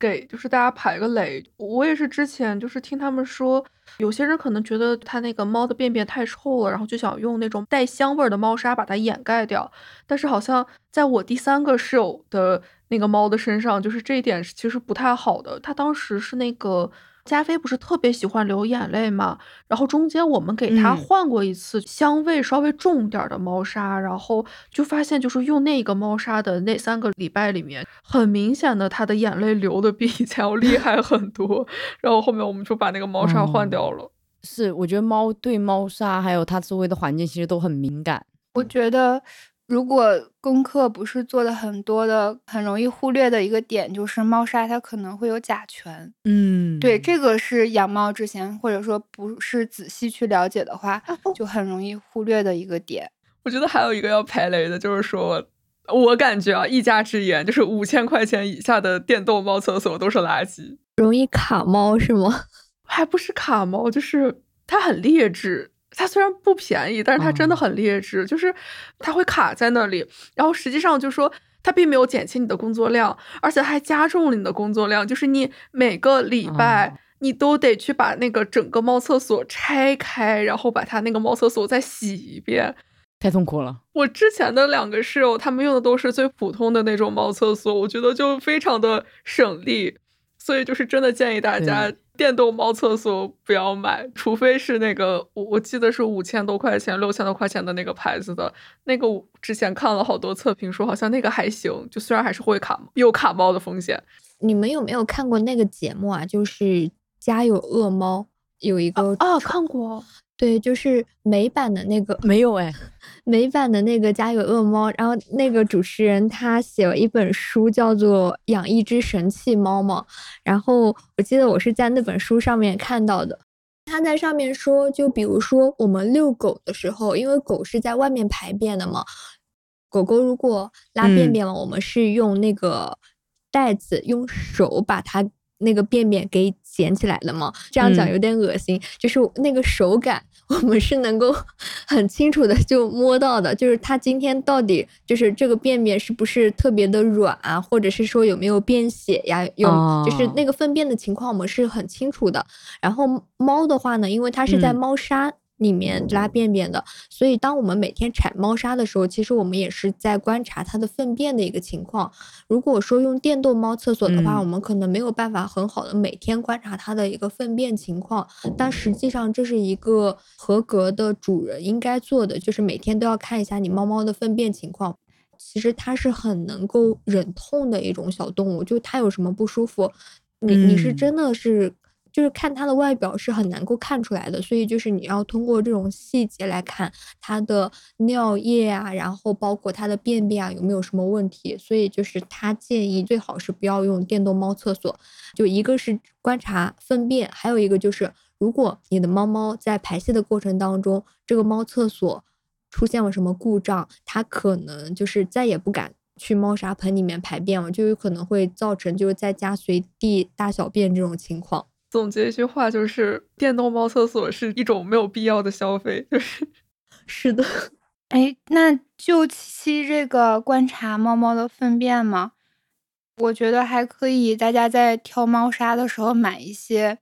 给就是大家排个雷。我也是之前就是听他们说，有些人可能觉得他那个猫的便便太臭了，然后就想用那种带香味儿的猫砂把它掩盖掉。但是好像在我第三个室友的那个猫的身上，就是这一点其实不太好的。它当时是那个。加菲不是特别喜欢流眼泪嘛，然后中间我们给它嗯换过一次香味稍微重点儿的猫砂，然后就发现就是用那个猫砂的那三个礼拜里面，很明显的它的眼泪流的比以前要厉害很多，然后后面我们就把那个猫砂换掉了。是，我觉得猫对猫砂还有它周围的环境其实都很敏感。我觉得，如果功课不是做的很多的，很容易忽略的一个点就是猫砂它可能会有甲醛。嗯，对，这个是养猫之前或者说不是仔细去了解的话，就很容易忽略的一个点。我觉得还有一个要排雷的，就是说。我感觉啊，一家之言就是五千块钱以下的电动猫厕所都是垃圾，容易卡猫是吗？还不是卡猫，就是它很劣质。它虽然不便宜，但是它真的很劣质，就是它会卡在那里，然后实际上就说它并没有减轻你的工作量，而且还加重了你的工作量，就是你每个礼拜。哦你都得去把那个整个猫厕所拆开，然后把它那个猫厕所再洗一遍。太痛苦了。我之前的两个室友，他们用的都是最普通的那种猫厕所，我觉得就非常的省力，所以就是真的建议大家电动猫厕所不要买，除非是那个我我记得是五千多块钱、六千多块钱的那个牌子的那个，我之前看了好多测评说好像那个还行，就虽然还是会卡有卡猫的风险。你们有没有看过那个节目啊？就是《家有恶猫》，有一个啊，看过，对，就是美版的那个没有哎，美版的那个《家有恶猫》，然后那个主持人他写了一本书，叫做《养一只神器猫》嘛。然后我记得我是在那本书上面看到的，他在上面说，就比如说我们遛狗的时候，因为狗是在外面排便的嘛，狗狗如果拉便嗯便了，我们是用那个袋子用手把它。那个便便给捡起来的嘛？这样讲嗯有点恶心，就是那个手感，我们是能够 很清楚的就摸到的，就是它今天到底就是这个便便是不是特别的软啊，或者是说有没有便血呀？有，就是哦那个粪便的情况我们是很清楚的。然后猫的话呢，因为它是在嗯猫砂。里面拉便便的，所以当我们每天铲猫砂的时候，其实我们也是在观察它的粪便的一个情况。如果说用电动猫厕所的话，嗯我们可能没有办法很好的每天观察它的一个粪便情况，但实际上这是一个合格的主人应该做的，就是每天都要看一下你猫猫的粪便情况。其实它是很能够忍痛的一种小动物，就它有什么不舒服，你你是嗯真的是。就是看它的外表是很难够看出来的，所以就是你要通过这种细节来看它的尿液啊，然后包括它的便便啊有没有什么问题。所以就是他建议最好是不要用电动猫厕所，就一个是观察粪便，还有一个就是如果你的猫猫在排泄的过程当中，这个猫厕所出现了什么故障，它可能就是再也不敢去猫砂盆里面排便了，就有可能会造成就是在家随地大小便这种情况。总结一句话就是，电动猫厕所是一种没有必要的消费。就是是的，哎，那就期这个观察猫猫的粪便吗？我觉得还可以，大家在挑猫砂的时候买一些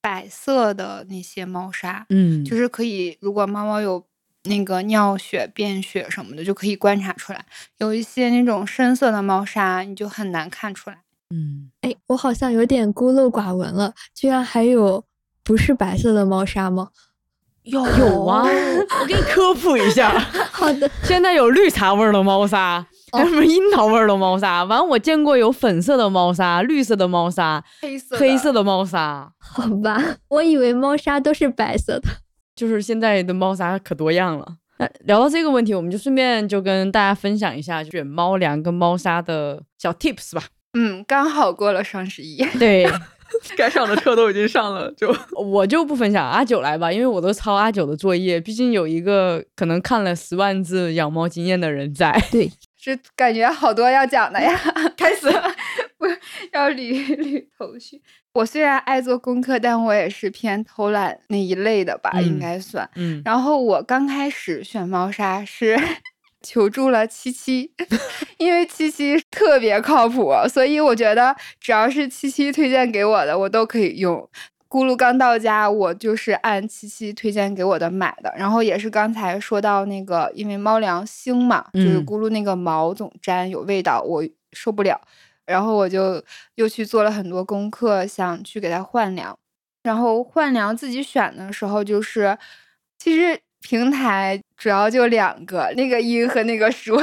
白色的那些猫砂，嗯，就是可以，如果猫猫有那个尿血、便血什么的，就可以观察出来。有一些那种深色的猫砂，你就很难看出来。嗯，哎，我好像有点孤陋寡闻了，居然还有不是白色的猫砂吗？有有啊，我给你科普一下。好的，现在有绿茶味儿的猫砂，还有什么樱桃味儿的猫砂。反正我见过有粉色的猫砂、绿色的猫砂、黑色黑色的猫砂。好吧，我以为猫砂都是白色的。就是现在的猫砂可多样了。那聊到这个问题，我们就顺便就跟大家分享一下选猫粮跟猫砂的小 tips 吧。嗯，刚好过了双十一，对，该上的车都已经上了，就 我就不分享，阿九来吧，因为我都抄阿九的作业，毕竟有一个可能看了十万字养猫经验的人在。对，是感觉好多要讲的呀，开始不要捋捋头绪。我虽然爱做功课，但我也是偏偷懒那一类的吧，应该算。嗯，然后我刚开始选猫砂是。求助了七七，因为七七特别靠谱，所以我觉得只要是七七推荐给我的，我都可以用。咕噜刚到家，我就是按七七推荐给我的买的。然后也是刚才说到那个，因为猫粮腥嘛，就是咕噜那个毛总粘有味道，我受不了。然后我就又去做了很多功课，想去给它换粮。然后换粮自己选的时候，就是其实。平台主要就两个，那个音和那个书。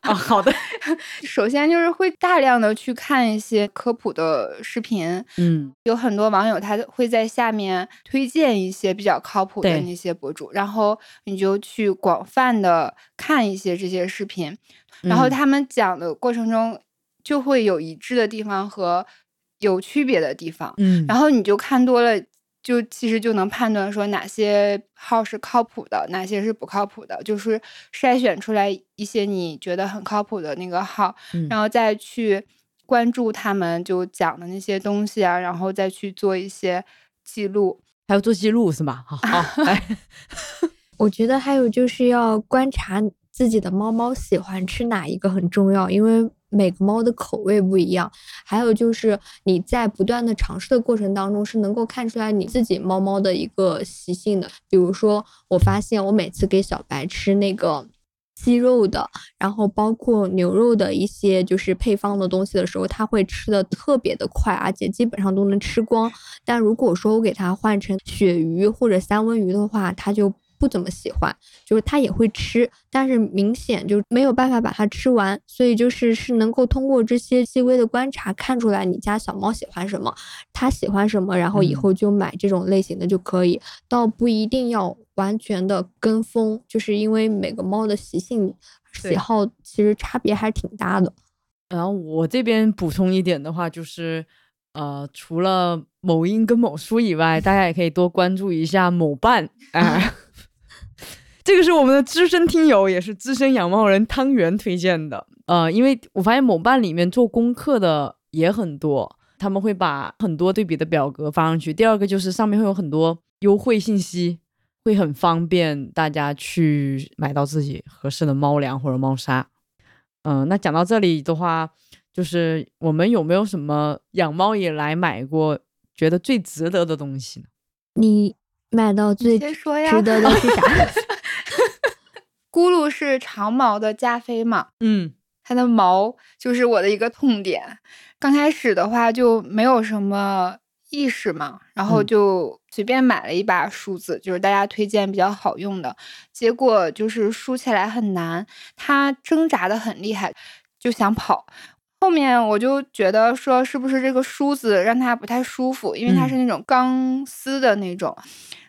啊，好的。首先就是会大量的去看一些科普的视频，嗯，有很多网友他会在下面推荐一些比较靠谱的那些博主，然后你就去广泛的看一些这些视频，然后他们讲的过程中就会有一致的地方和有区别的地方，嗯，然后你就看多了。就其实就能判断说哪些号是靠谱的，哪些是不靠谱的，就是筛选出来一些你觉得很靠谱的那个号，然后再去关注他们就讲的那些东西啊，然后再去做一些记录，还要做记录是吗？好，来，我觉得还有就是要观察自己的猫猫喜欢吃哪一个很重要，因为。每个猫的口味不一样，还有就是你在不断的尝试的过程当中，是能够看出来你自己猫猫的一个习性的。比如说，我发现我每次给小白吃那个鸡肉的，然后包括牛肉的一些就是配方的东西的时候，它会吃的特别的快，而且基本上都能吃光。但如果说我给它换成鳕鱼或者三文鱼的话，它就。不怎么喜欢，就是它也会吃，但是明显就没有办法把它吃完，所以就是是能够通过这些细微的观察看出来你家小猫喜欢什么，它喜欢什么，然后以后就买这种类型的就可以，倒不一定要完全的跟风，就是因为每个猫的习性喜好其实差别还挺大的。然后我这边补充一点的话，就是呃，除了某音跟某书以外，大家也可以多关注一下某伴，哎。这个是我们的资深听友，也是资深养猫人汤圆推荐的。呃，因为我发现某瓣里面做功课的也很多，他们会把很多对比的表格发上去。第二个就是上面会有很多优惠信息，会很方便大家去买到自己合适的猫粮或者猫砂。嗯，那讲到这里的话，就是我们有没有什么养猫以来买过觉得最值得的东西呢？你买到最值得的是啥？咕噜是长毛的加菲嘛？嗯，它的毛就是我的一个痛点。刚开始的话就没有什么意识嘛，然后就随便买了一把梳子，就是大家推荐比较好用的。结果就是梳起来很难，它挣扎的很厉害，就想跑。后面我就觉得说，是不是这个梳子让它不太舒服？因为它是那种钢丝的那种。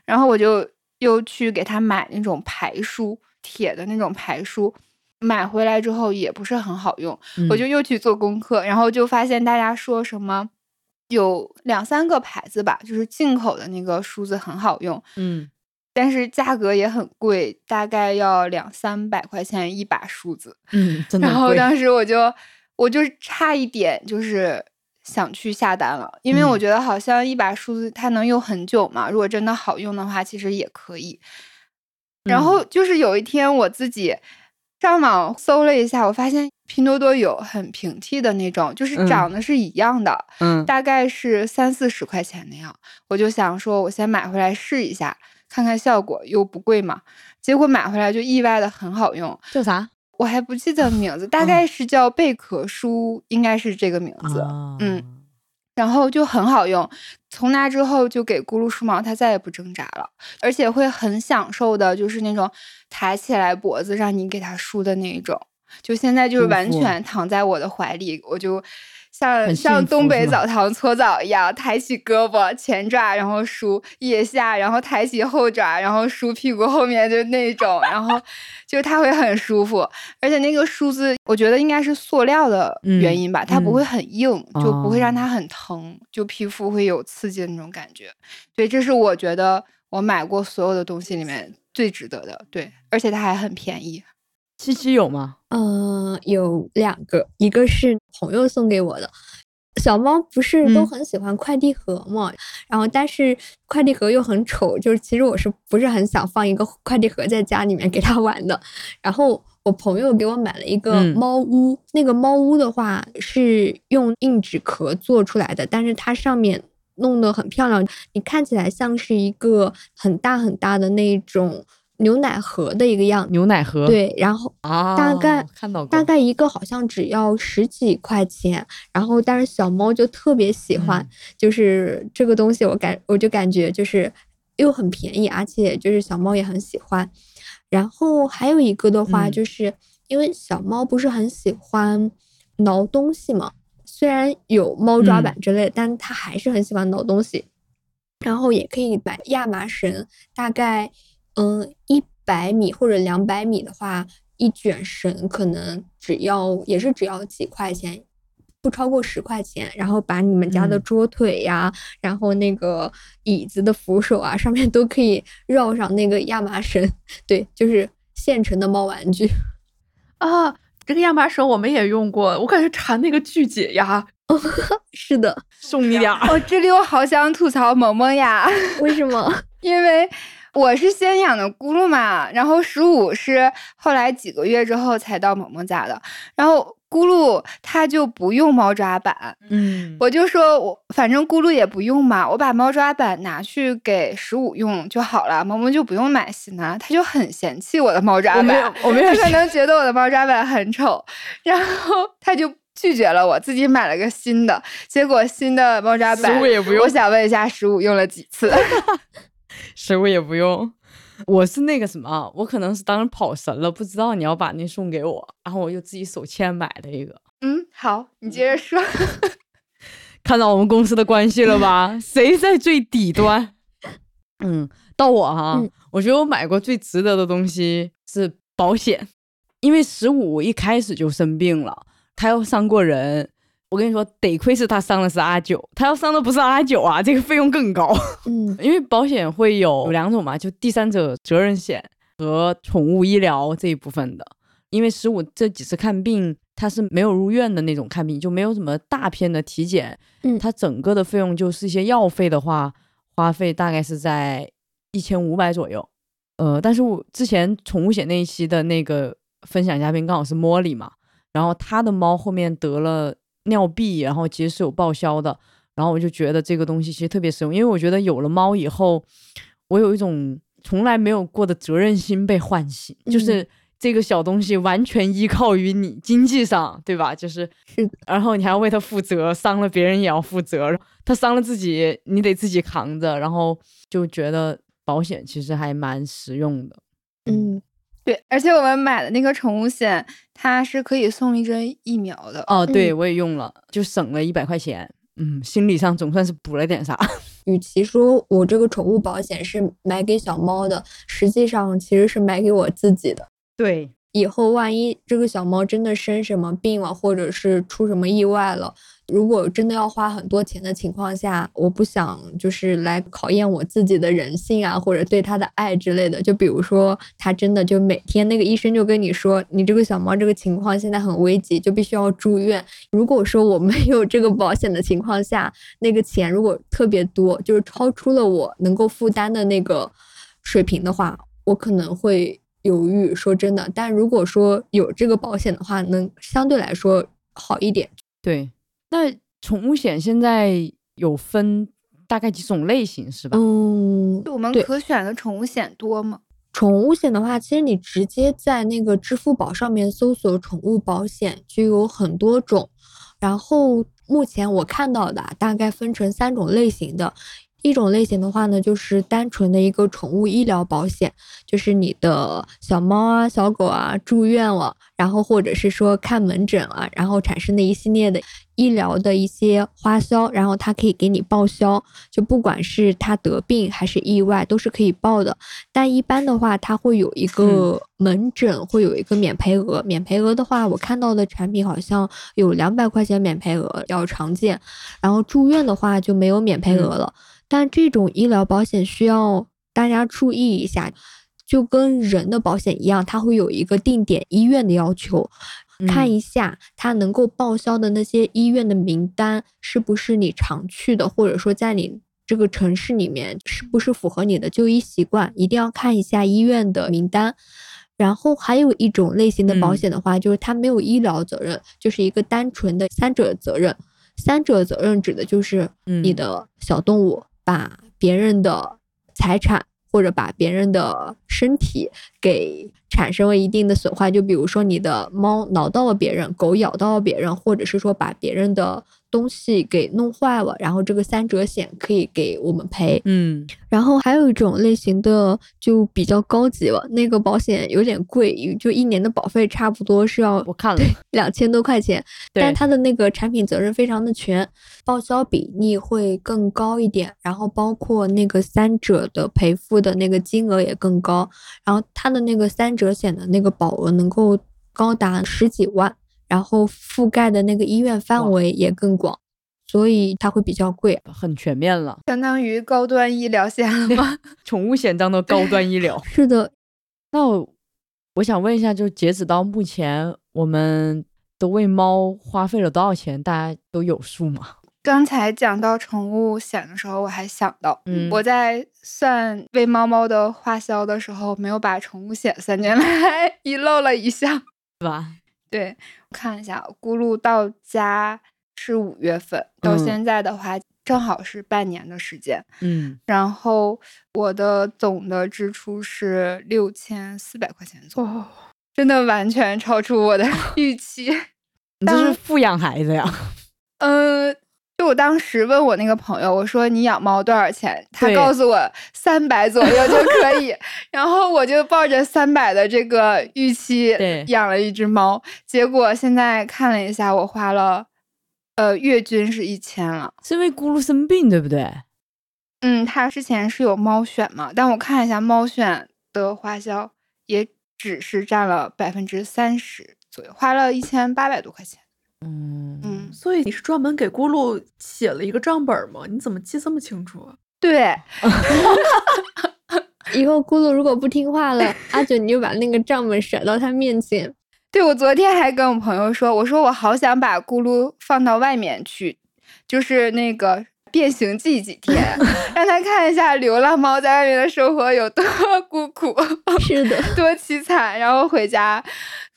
然后我就又去给它买那种排梳。铁的那种排梳，买回来之后也不是很好用，我就又去做功课，然后就发现大家说什么有两三个牌子吧，就是进口的那个梳子很好用，嗯，但是价格也很贵，大概要两三百块钱一把梳子。嗯，真 的然后当时我就我就差一点就是想去下单了，因为我嗯觉得好像一把梳子它能用很久嘛，如果真的好用的话，其实也可以。然嗯后就是有一天我自己上网搜了一下，我发现拼多多有很平替的那种，就是嗯长得是一样的，嗯大概是三四十块钱那样。我就想说，我先买回来试一下，看看效果，又不贵嘛。结果买回来就意外的很好用，叫啥我还不记得名字，大嗯概是叫贝壳梳，应该是这个名字。啊嗯，然后就很好用，从那之后就给咕噜梳毛，它再也不挣扎了，而且会很享受的，就是那种抬起来脖子让你给它梳的那一种。就现在就是完全躺在我的怀里，我就像像东北澡堂搓澡一样，抬起胳膊前爪，然后梳腋下，然后抬起后爪，然后梳屁股后面，就那种，然后 就它会很舒服，而且那个梳子我觉得应该是塑料的原嗯因吧，它不会嗯很硬，就不会让哦它很疼，就皮肤会有刺激的那种感觉。对，这是我觉得我买过所有的东西里面最值得的。对，而且它还很便宜。七七有吗？嗯、有两个，一个是朋友送给我的。小猫不是都嗯很喜欢快递盒嘛，然后但是快递盒又很丑，就是其实我是不是很想放一个快递盒在家里面给它玩的。然后我朋友给我买了一个嗯猫屋，那个猫屋的话是用硬纸壳做出来的，但是它上面弄得很漂亮，你看起来像是一个很大很大的那种牛奶盒的一个样子。牛奶盒对，然后啊，大概看到过，大概一个好像只要十几块钱，然后但是小猫就特别喜欢，嗯就是这个东西我感我就感觉就是又很便宜，而且就是小猫也很喜欢。然后还有一个的话，嗯就是因为小猫不是很喜欢挠东西嘛，虽然有猫抓嗯板之类的，但它还是很喜欢挠东西。然后也可以买亚麻绳，大概嗯一百米或者两百米的话，一卷绳可能只要也是只要几块钱，不超过十块钱。然后把你们家的嗯桌腿呀，然后那个椅子的扶手啊，上面都可以绕上那个亚麻绳。对，就是现成的猫玩具。啊，这个亚麻绳我们也用过，我感觉缠那个巨解压。是的，送你点儿。哦，这里我好想吐槽萌萌呀，为什么？因为我是先养的咕噜嘛，然后十五是后来几个月之后才到萌萌家的，然后咕噜它就不用猫抓板，嗯，我就说我反正咕噜也不用嘛，我把猫抓板拿去给十五用就好了，萌萌就不用买新的，他就很嫌弃我的猫抓板，我没有，我没有他可能觉得我的猫抓板很丑，然后他就拒绝了我，自己买了个新的，结果新的猫抓板十五也不用我想问一下，十五用了几次？十五也不用。我是那个什么，我可能是当时跑神了，不知道你要把那送给我，然后我就自己手欠买了一个。嗯，好，你接着说。看到我们公司的关系了吧？谁在最底端？嗯，到我哈，嗯我觉得我买过最值得的东西是保险，因为十五一开始就生病了，他又伤过人。我跟你说，得亏是他伤的是阿九，他要伤的不是阿九啊，这个费用更高。嗯 因为保险会有两种嘛，就第三者责任险和宠物医疗这一部分的。因为十五这几次看病，他是没有入院的那种看病，就没有什么大片的体检，嗯他整个的费用就是一些药费的话，花费大概是在一千五百左右。呃，但是我之前宠物险那一期的那个分享嘉宾刚好是茉莉嘛，然后他的猫后面得了尿闭，然后其实是有报销的，然后我就觉得这个东西其实特别实用，因为我觉得有了猫以后，我有一种从来没有过的责任心被唤醒，嗯就是这个小东西完全依靠于你经济上，对吧？就是然后你还要为它负责，伤了别人也要负责，它伤了自己你得自己扛着，然后就觉得保险其实还蛮实用的。嗯对，而且我们买的那个宠物险，它是可以送一针疫苗的。哦，对嗯我也用了，就省了一百块钱，嗯，心理上总算是补了点啥。与其说我这个宠物保险是买给小猫的，实际上其实是买给我自己的。对，以后万一这个小猫真的生什么病了，或者是出什么意外了，如果真的要花很多钱的情况下，我不想就是来考验我自己的人性啊，或者对它的爱之类的。就比如说，它真的就每天那个医生就跟你说，你这个小猫这个情况现在很危急，就必须要住院。如果说我没有这个保险的情况下，那个钱如果特别多，就是超出了我能够负担的那个水平的话，我可能会。犹豫，说真的，但如果说有这个保险的话，能相对来说好一点。对，那宠物险现在有分大概几种类型是吧？嗯，我们可选的宠物险多吗？宠物险的话，其实你直接在那个支付宝上面搜索宠物保险，就有很多种。然后目前我看到的啊大概分成三种类型的。一种类型的话呢，就是单纯的一个宠物医疗保险，就是你的小猫啊、小狗啊住院了，然后或者是说看门诊啊，然后产生的一系列的医疗的一些花销，然后它可以给你报销，就不管是它得病还是意外，都是可以报的。但一般的话，它会有一个门诊会有一个免赔额，免赔额的话，我看到的产品好像有两百块钱免赔额比较常见，然后住院的话就没有免赔额了。但这种医疗保险需要大家注意一下，就跟人的保险一样，它会有一个定点医院的要求，看一下它能够报销的那些医院的名单是不是你常去的，或者说在你这个城市里面是不是符合你的就医习惯，一定要看一下医院的名单。然后还有一种类型的保险的话，就是它没有医疗责任，就是一个单纯的三者责任。三者责任指的就是你的小动物。把别人的财产或者把别人的身体给产生了一定的损坏，就比如说你的猫挠到了别人，狗咬到了别人，或者是说把别人的东西给弄坏了，然后这个三者险可以给我们赔。嗯，然后还有一种类型的就比较高级了，那个保险有点贵，就一年的保费差不多是要我看了两千多块钱，但它的那个产品责任非常的全，报销比例会更高一点，然后包括那个三者的赔付的那个金额也更高，然后它的那个三者险的那个保额能够高达十几万，然后覆盖的那个医院范围也更广，所以它会比较贵。很全面了，相当于高端医疗险了吗？宠物险当中的高端医疗。是的，那我我想问一下，就截止到目前，我们都为猫花费了多少钱？大家都有数吗？刚才讲到宠物险的时候，我还想到，嗯我在算喂猫猫的花销的时候，没有把宠物险算进 来，遗漏了一项。是吧？对，看一下，咕噜到家是五月份，到嗯现在的话，正好是半年的时间。嗯，然后我的总的支出是六千四百块钱左右，哦，真的完全超出我的 预期。你这是富养孩子呀？嗯，就我当时问我那个朋友，我说你养猫多少钱？他告诉我三百左右就可以，然后我就抱着三百的这个预期养了一只猫，结果现在看了一下，我花了，呃，月均是一千了。是因为咕噜生病，对不对？嗯，他之前是有猫癣嘛，但我看了一下猫癣的花销，也只是占了百分之三十左右，花了一千八百多块钱。嗯嗯，所以你是专门给咕噜写了一个账本吗？你怎么记这么清楚啊？对，以后咕噜如果不听话了，阿九你就把那个账本甩到他面前。对，我昨天还跟我朋友说，我说我好想把咕噜放到外面去，就是那个变形记几天，让他看一下流浪猫在外面的生活有多孤苦、是的，多凄惨，然后回家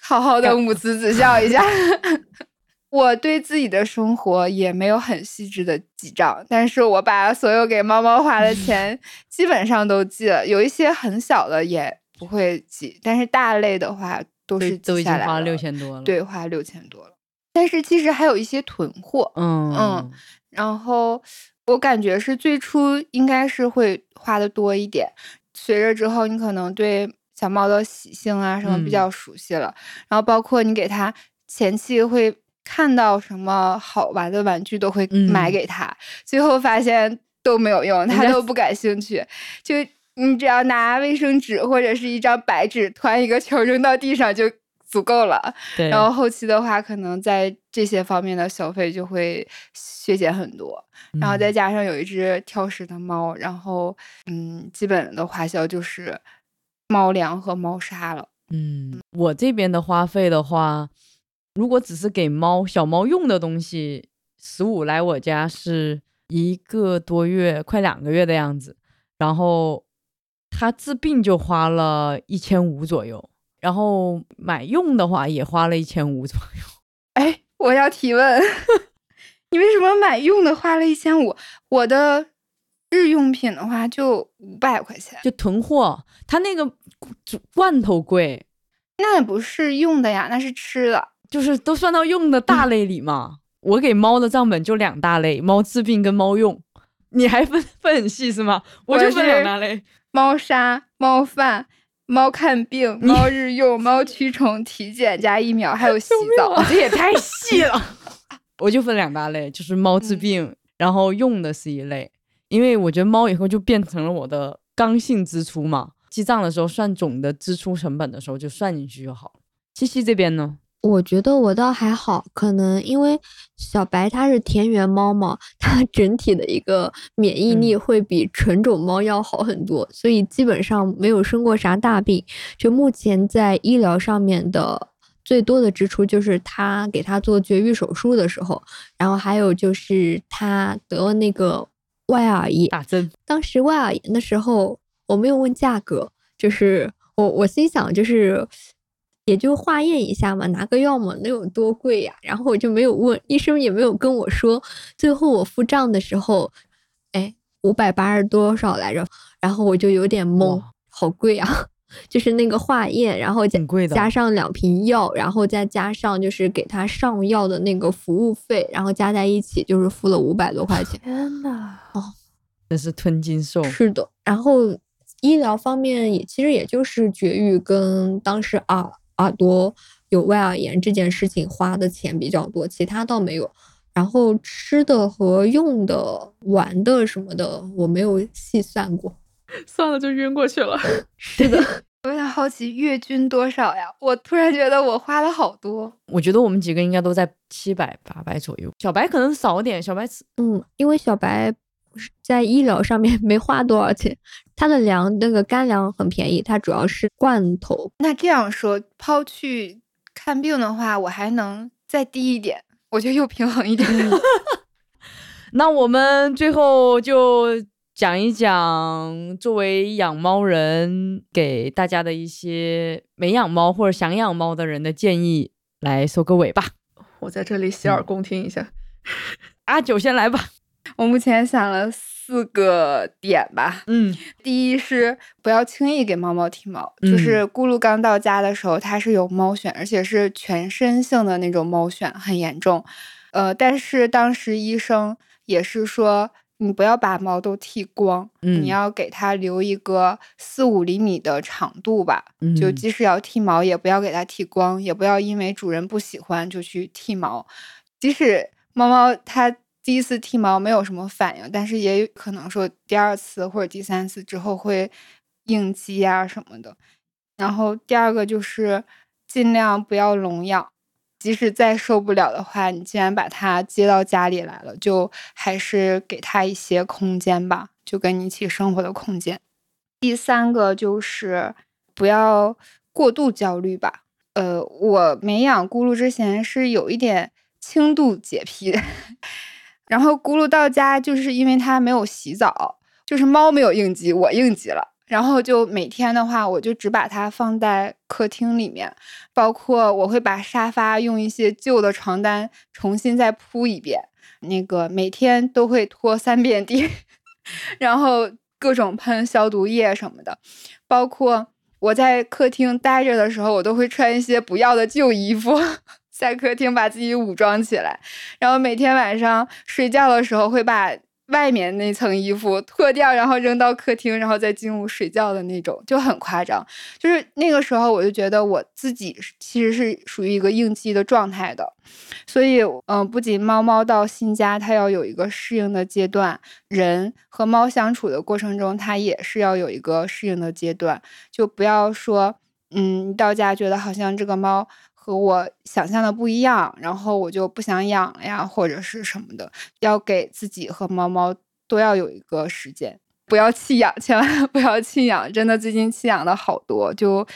好好的母慈子孝一下。我对自己的生活也没有很细致的记账，但是我把所有给猫猫花的 钱基本上都记了，有一些很小的也不会记，但是大类的话都都是都已经花了记下来了六千多了。，对，花六千多了。但是其实还有一些囤货，嗯嗯然后我感觉是最初应该是会花的多一点，随着之后你可能对小猫的习性啊什么比嗯较熟悉了，然后包括你给它前期会看到什么好玩的玩具都会买嗯给他，最后发现都没有用，他都不感兴趣，就。你只要拿卫生纸或者是一张白纸团一个球扔到地上，就足够了。然后后期的话，可能在这些方面的消费就会削减很多。然后再加上有一只挑食的猫，然后嗯，基本的花销就是猫粮和猫砂了。嗯，我这边的花费的话，如果只是给猫小猫用的东西，十五来我家是一个多月，快两个月的样子。然后它治病就花了一千五左右，然后买用的话也花了一千五左右。哎，我要提问。你为什么买用的花了一千五？我的日用品的话就五百块钱，就囤货。它那个罐头贵，那不是用的呀，那是吃的，就是都算到用的大类里嘛。我给猫的账本就两大类：猫治病跟猫用。你还分分很细是吗？我就分两大类：猫砂、猫饭、猫看病、猫日用、猫驱虫、体检加疫苗，还有洗澡。这也太细了。我就分两大类，就是猫治病，然后用的是一类，因为我觉得猫以后就变成了我的刚性支出嘛，记账的时候算总的支出成本的时候就算进去就好了。七七这边呢？我觉得我倒还好，可能因为小白它是田园猫嘛，它 整体的一个免疫力会比纯种猫要好很多，所以基本上没有生过啥大病。就目前在医疗上面的。最多的支出就是他给他做绝育手术的时候，然后还有就是他得了那个外耳炎打针。当时外耳炎的时候，我没有问价格，就是我我心想就是也就化验一下嘛，拿个药嘛，能有多贵呀？然后我就没有问，医生也没有跟我说。最后我付账的时候，哎，五百八十多少来着？然后我就有点懵，好贵啊！就是那个化验，然后加加上两瓶药，然后再加上就是给他上药的那个服务费，然后加在一起就是付了五百多块钱。天呐，哦，真是吞金兽。是的，然后医疗方面也其实也就是绝育跟当时耳耳朵有外耳炎这件事情花的钱比较多，其他倒没有。然后吃的和用的、玩的什么的，我没有细算过。算了，就晕过去了。是的，我有点好奇月均多少呀？我突然觉得我花了好多。我觉得我们几个应该都在七百八百左右，小白可能少点。小白，嗯，因为小白在医疗上面没花多少钱，它的粮那个干粮很便宜，它主要是罐头。那这样说，抛去看病的话，我还能再低一点，我觉得又平衡一点。那我们最后就。讲一讲作为养猫人给大家的一些没养猫或者想养猫的人的建议，来收个尾吧。我在这里洗耳恭听一下。阿九先来吧。我目前想了四个点吧。嗯，第一是不要轻易给猫猫剃毛。就是咕噜刚到家的时候，它是有猫癣，而且是全身性的那种猫癣，很严重。呃，但是当时医生也是说。你不要把毛都剃光，你要给它留一个四五厘米的长度吧。就即使要剃毛，也不要给它剃光，也不要因为主人不喜欢就去剃毛。即使猫猫它第一次剃毛没有什么反应，但是也有可能说第二次或者第三次之后会应激啊什么的。然后第二个就是尽量不要笼养。即使再受不了的话，你既然把它接到家里来了，就还是给它一些空间吧，就跟你一起生活的空间。第三个就是不要过度焦虑吧。呃，我没养咕噜之前是有一点轻度洁癖，然后咕噜到家就是因为它没有洗澡，就是猫没有应激，我应激了。然后就每天的话，我就只把它放在客厅里面，包括我会把沙发用一些旧的床单重新再铺一遍，那个每天都会拖三遍地，然后各种喷消毒液什么的，包括我在客厅待着的时候，我都会穿一些不要的旧衣服，在客厅把自己武装起来，然后每天晚上睡觉的时候会把。外面那层衣服脱掉，然后扔到客厅，然后再进入睡觉的那种，就很夸张。就是那个时候，我就觉得我自己其实是属于一个应激的状态的。所以，嗯，不仅猫猫到新家，它要有一个适应的阶段；人和猫相处的过程中，它也是要有一个适应的阶段。就不要说，嗯，到家觉得好像这个猫和我想象的不一样，然后我就不想养了呀，或者是什么的，要给自己和猫猫都要有一个时间，不要弃养，千万 不要弃养，真的最近弃养的好多，就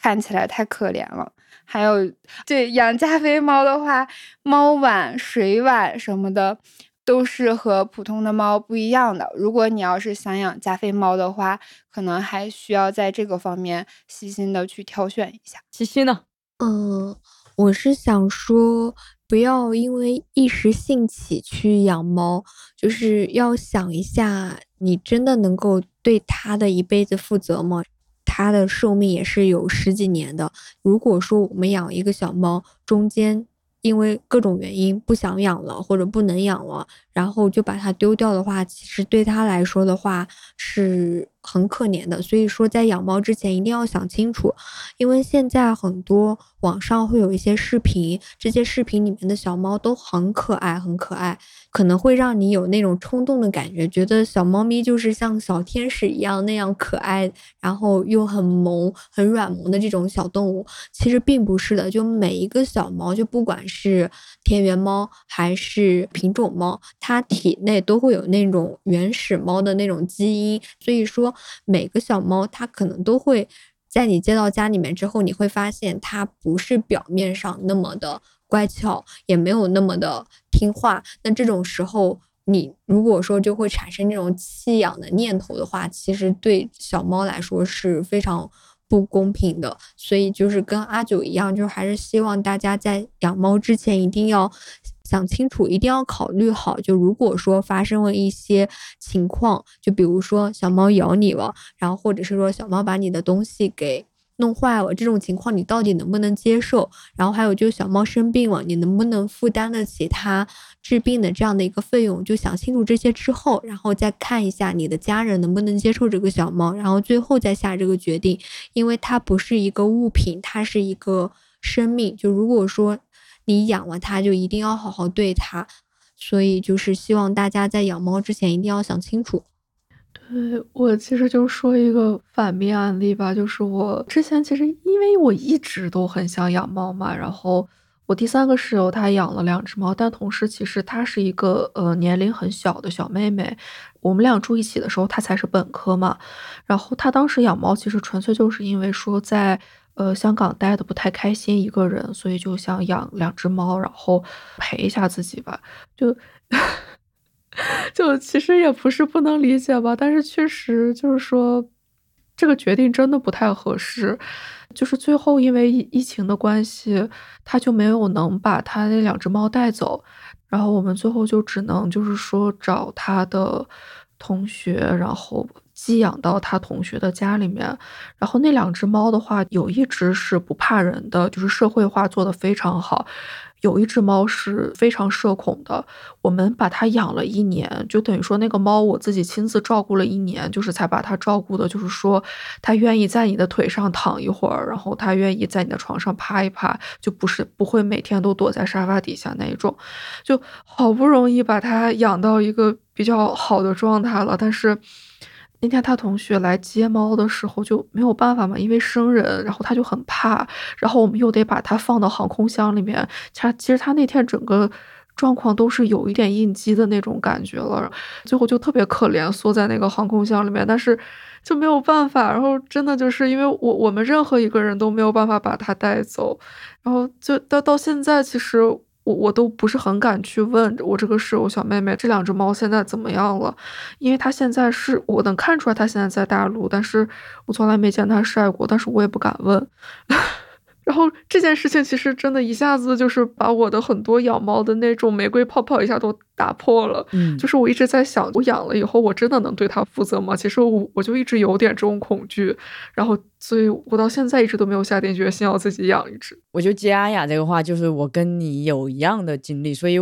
看起来太可怜了。还有，对养加菲猫的话，猫碗、水碗什么的。都是和普通的猫不一样的。如果你要是想养加菲猫的话，可能还需要在这个方面细心的去挑选一下。七七呢？嗯，我是想说，不要因为一时兴起去养猫，就是要想一下，你真的能够对它的一辈子负责吗？它的寿命也是有十几年的。如果说我们养一个小猫，中间。因为各种原因不想养了，或者不能养了，然后就把它丢掉的话，其实对它来说的话是。很可怜的，所以说在养猫之前一定要想清楚，因为现在很多网上会有一些视频，这些视频里面的小猫都很可爱，很可爱，可能会让你有那种冲动的感觉，觉得小猫咪就是像小天使一样那样可爱，然后又很萌、很软萌的这种小动物，其实并不是的，就每一个小猫，就不管是田园猫还是品种猫，它体内都会有那种原始猫的那种基因，所以说。每个小猫，它可能都会在你接到家里面之后，你会发现它不是表面上那么的乖巧，也没有那么的听话。那这种时候，你如果说就会产生这种弃养的念头的话，其实对小猫来说是非常不公平的。所以就是跟阿九一样，就还是希望大家在养猫之前一定要。想清楚，一定要考虑好。就如果说发生了一些情况，就比如说小猫咬你了，然后或者是说小猫把你的东西给弄坏了，这种情况你到底能不能接受？然后还有就是小猫生病了，你能不能负担得起它治病的这样的一个费用？就想清楚这些之后，然后再看一下你的家人能不能接受这个小猫，然后最后再下这个决定，因为它不是一个物品，它是一个生命。就如果说。你养了它，就一定要好好对它，所以就是希望大家在养猫之前一定要想清楚。对我其实就说一个反面案例吧，就是我之前其实因为我一直都很想养猫嘛，然后我第三个室友她养了两只猫，但同时其实她是一个呃年龄很小的小妹妹，我们俩住一起的时候她才是本科嘛，然后她当时养猫其实纯粹就是因为说在。呃，香港待的不太开心，一个人，所以就想养两只猫，然后陪一下自己吧。就 就其实也不是不能理解吧，但是确实就是说，这个决定真的不太合适。就是最后因为疫疫情的关系，他就没有能把他那两只猫带走，然后我们最后就只能就是说找他的同学，然后。寄养到他同学的家里面，然后那两只猫的话，有一只是不怕人的，就是社会化做得非常好；有一只猫是非常社恐的。我们把它养了一年，就等于说那个猫我自己亲自照顾了一年，就是才把它照顾的，就是说它愿意在你的腿上躺一会儿，然后它愿意在你的床上趴一趴，就不是不会每天都躲在沙发底下那一种。就好不容易把它养到一个比较好的状态了，但是。那天他同学来接猫的时候就没有办法嘛，因为生人，然后他就很怕，然后我们又得把它放到航空箱里面。他其实他那天整个状况都是有一点应激的那种感觉了，最后就特别可怜，缩在那个航空箱里面，但是就没有办法。然后真的就是因为我我们任何一个人都没有办法把它带走，然后就到到现在其实。我都不是很敢去问我这个室友小妹妹这两只猫现在怎么样了，因为她现在是我能看出来她现在在大陆，但是我从来没见她晒过，但是我也不敢问。然后这件事情其实真的一下子就是把我的很多养猫的那种玫瑰泡泡一下都打破了。嗯，就是我一直在想，我养了以后我真的能对它负责吗？其实我我就一直有点这种恐惧。然后，所以我到现在一直都没有下定决心要自己养一只。我觉得接阿雅这个话，就是我跟你有一样的经历，所以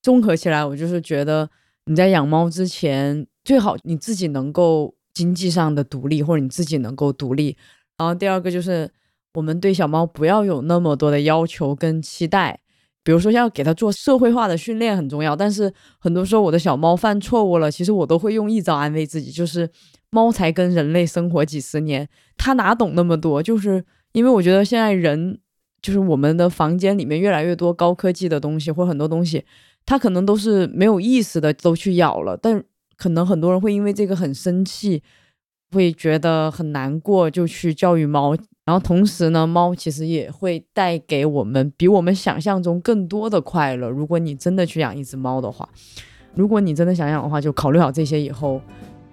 综合起来，我就是觉得你在养猫之前，最好你自己能够经济上的独立，或者你自己能够独立。然后第二个就是。我们对小猫不要有那么多的要求跟期待，比如说要给它做社会化的训练很重要，但是很多时候我的小猫犯错误了，其实我都会用一招安慰自己，就是猫才跟人类生活几十年，它哪懂那么多，就是因为我觉得现在人就是我们的房间里面越来越多高科技的东西，或很多东西，它可能都是没有意识的都去咬了，但可能很多人会因为这个很生气，会觉得很难过，就去教育猫。然后同时呢，猫其实也会带给我们比我们想象中更多的快乐。如果你真的去养一只猫的话，如果你真的想养的话，就考虑好这些以后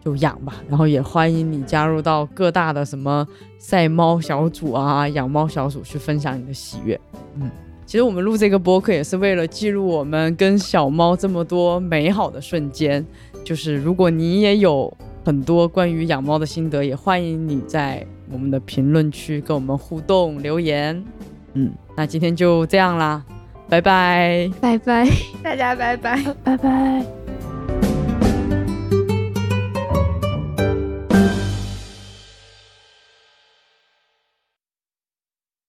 就养吧。然后也欢迎你加入到各大的什么晒猫小组啊、养猫小组去分享你的喜悦。嗯，其实我们录这个播客也是为了记录我们跟小猫这么多美好的瞬间。就是如果你也有很多关于养猫的心得，也欢迎你在。我们的评论区跟我们互动留言，嗯，那今天就这样啦，拜拜，拜拜，大家拜拜，拜拜。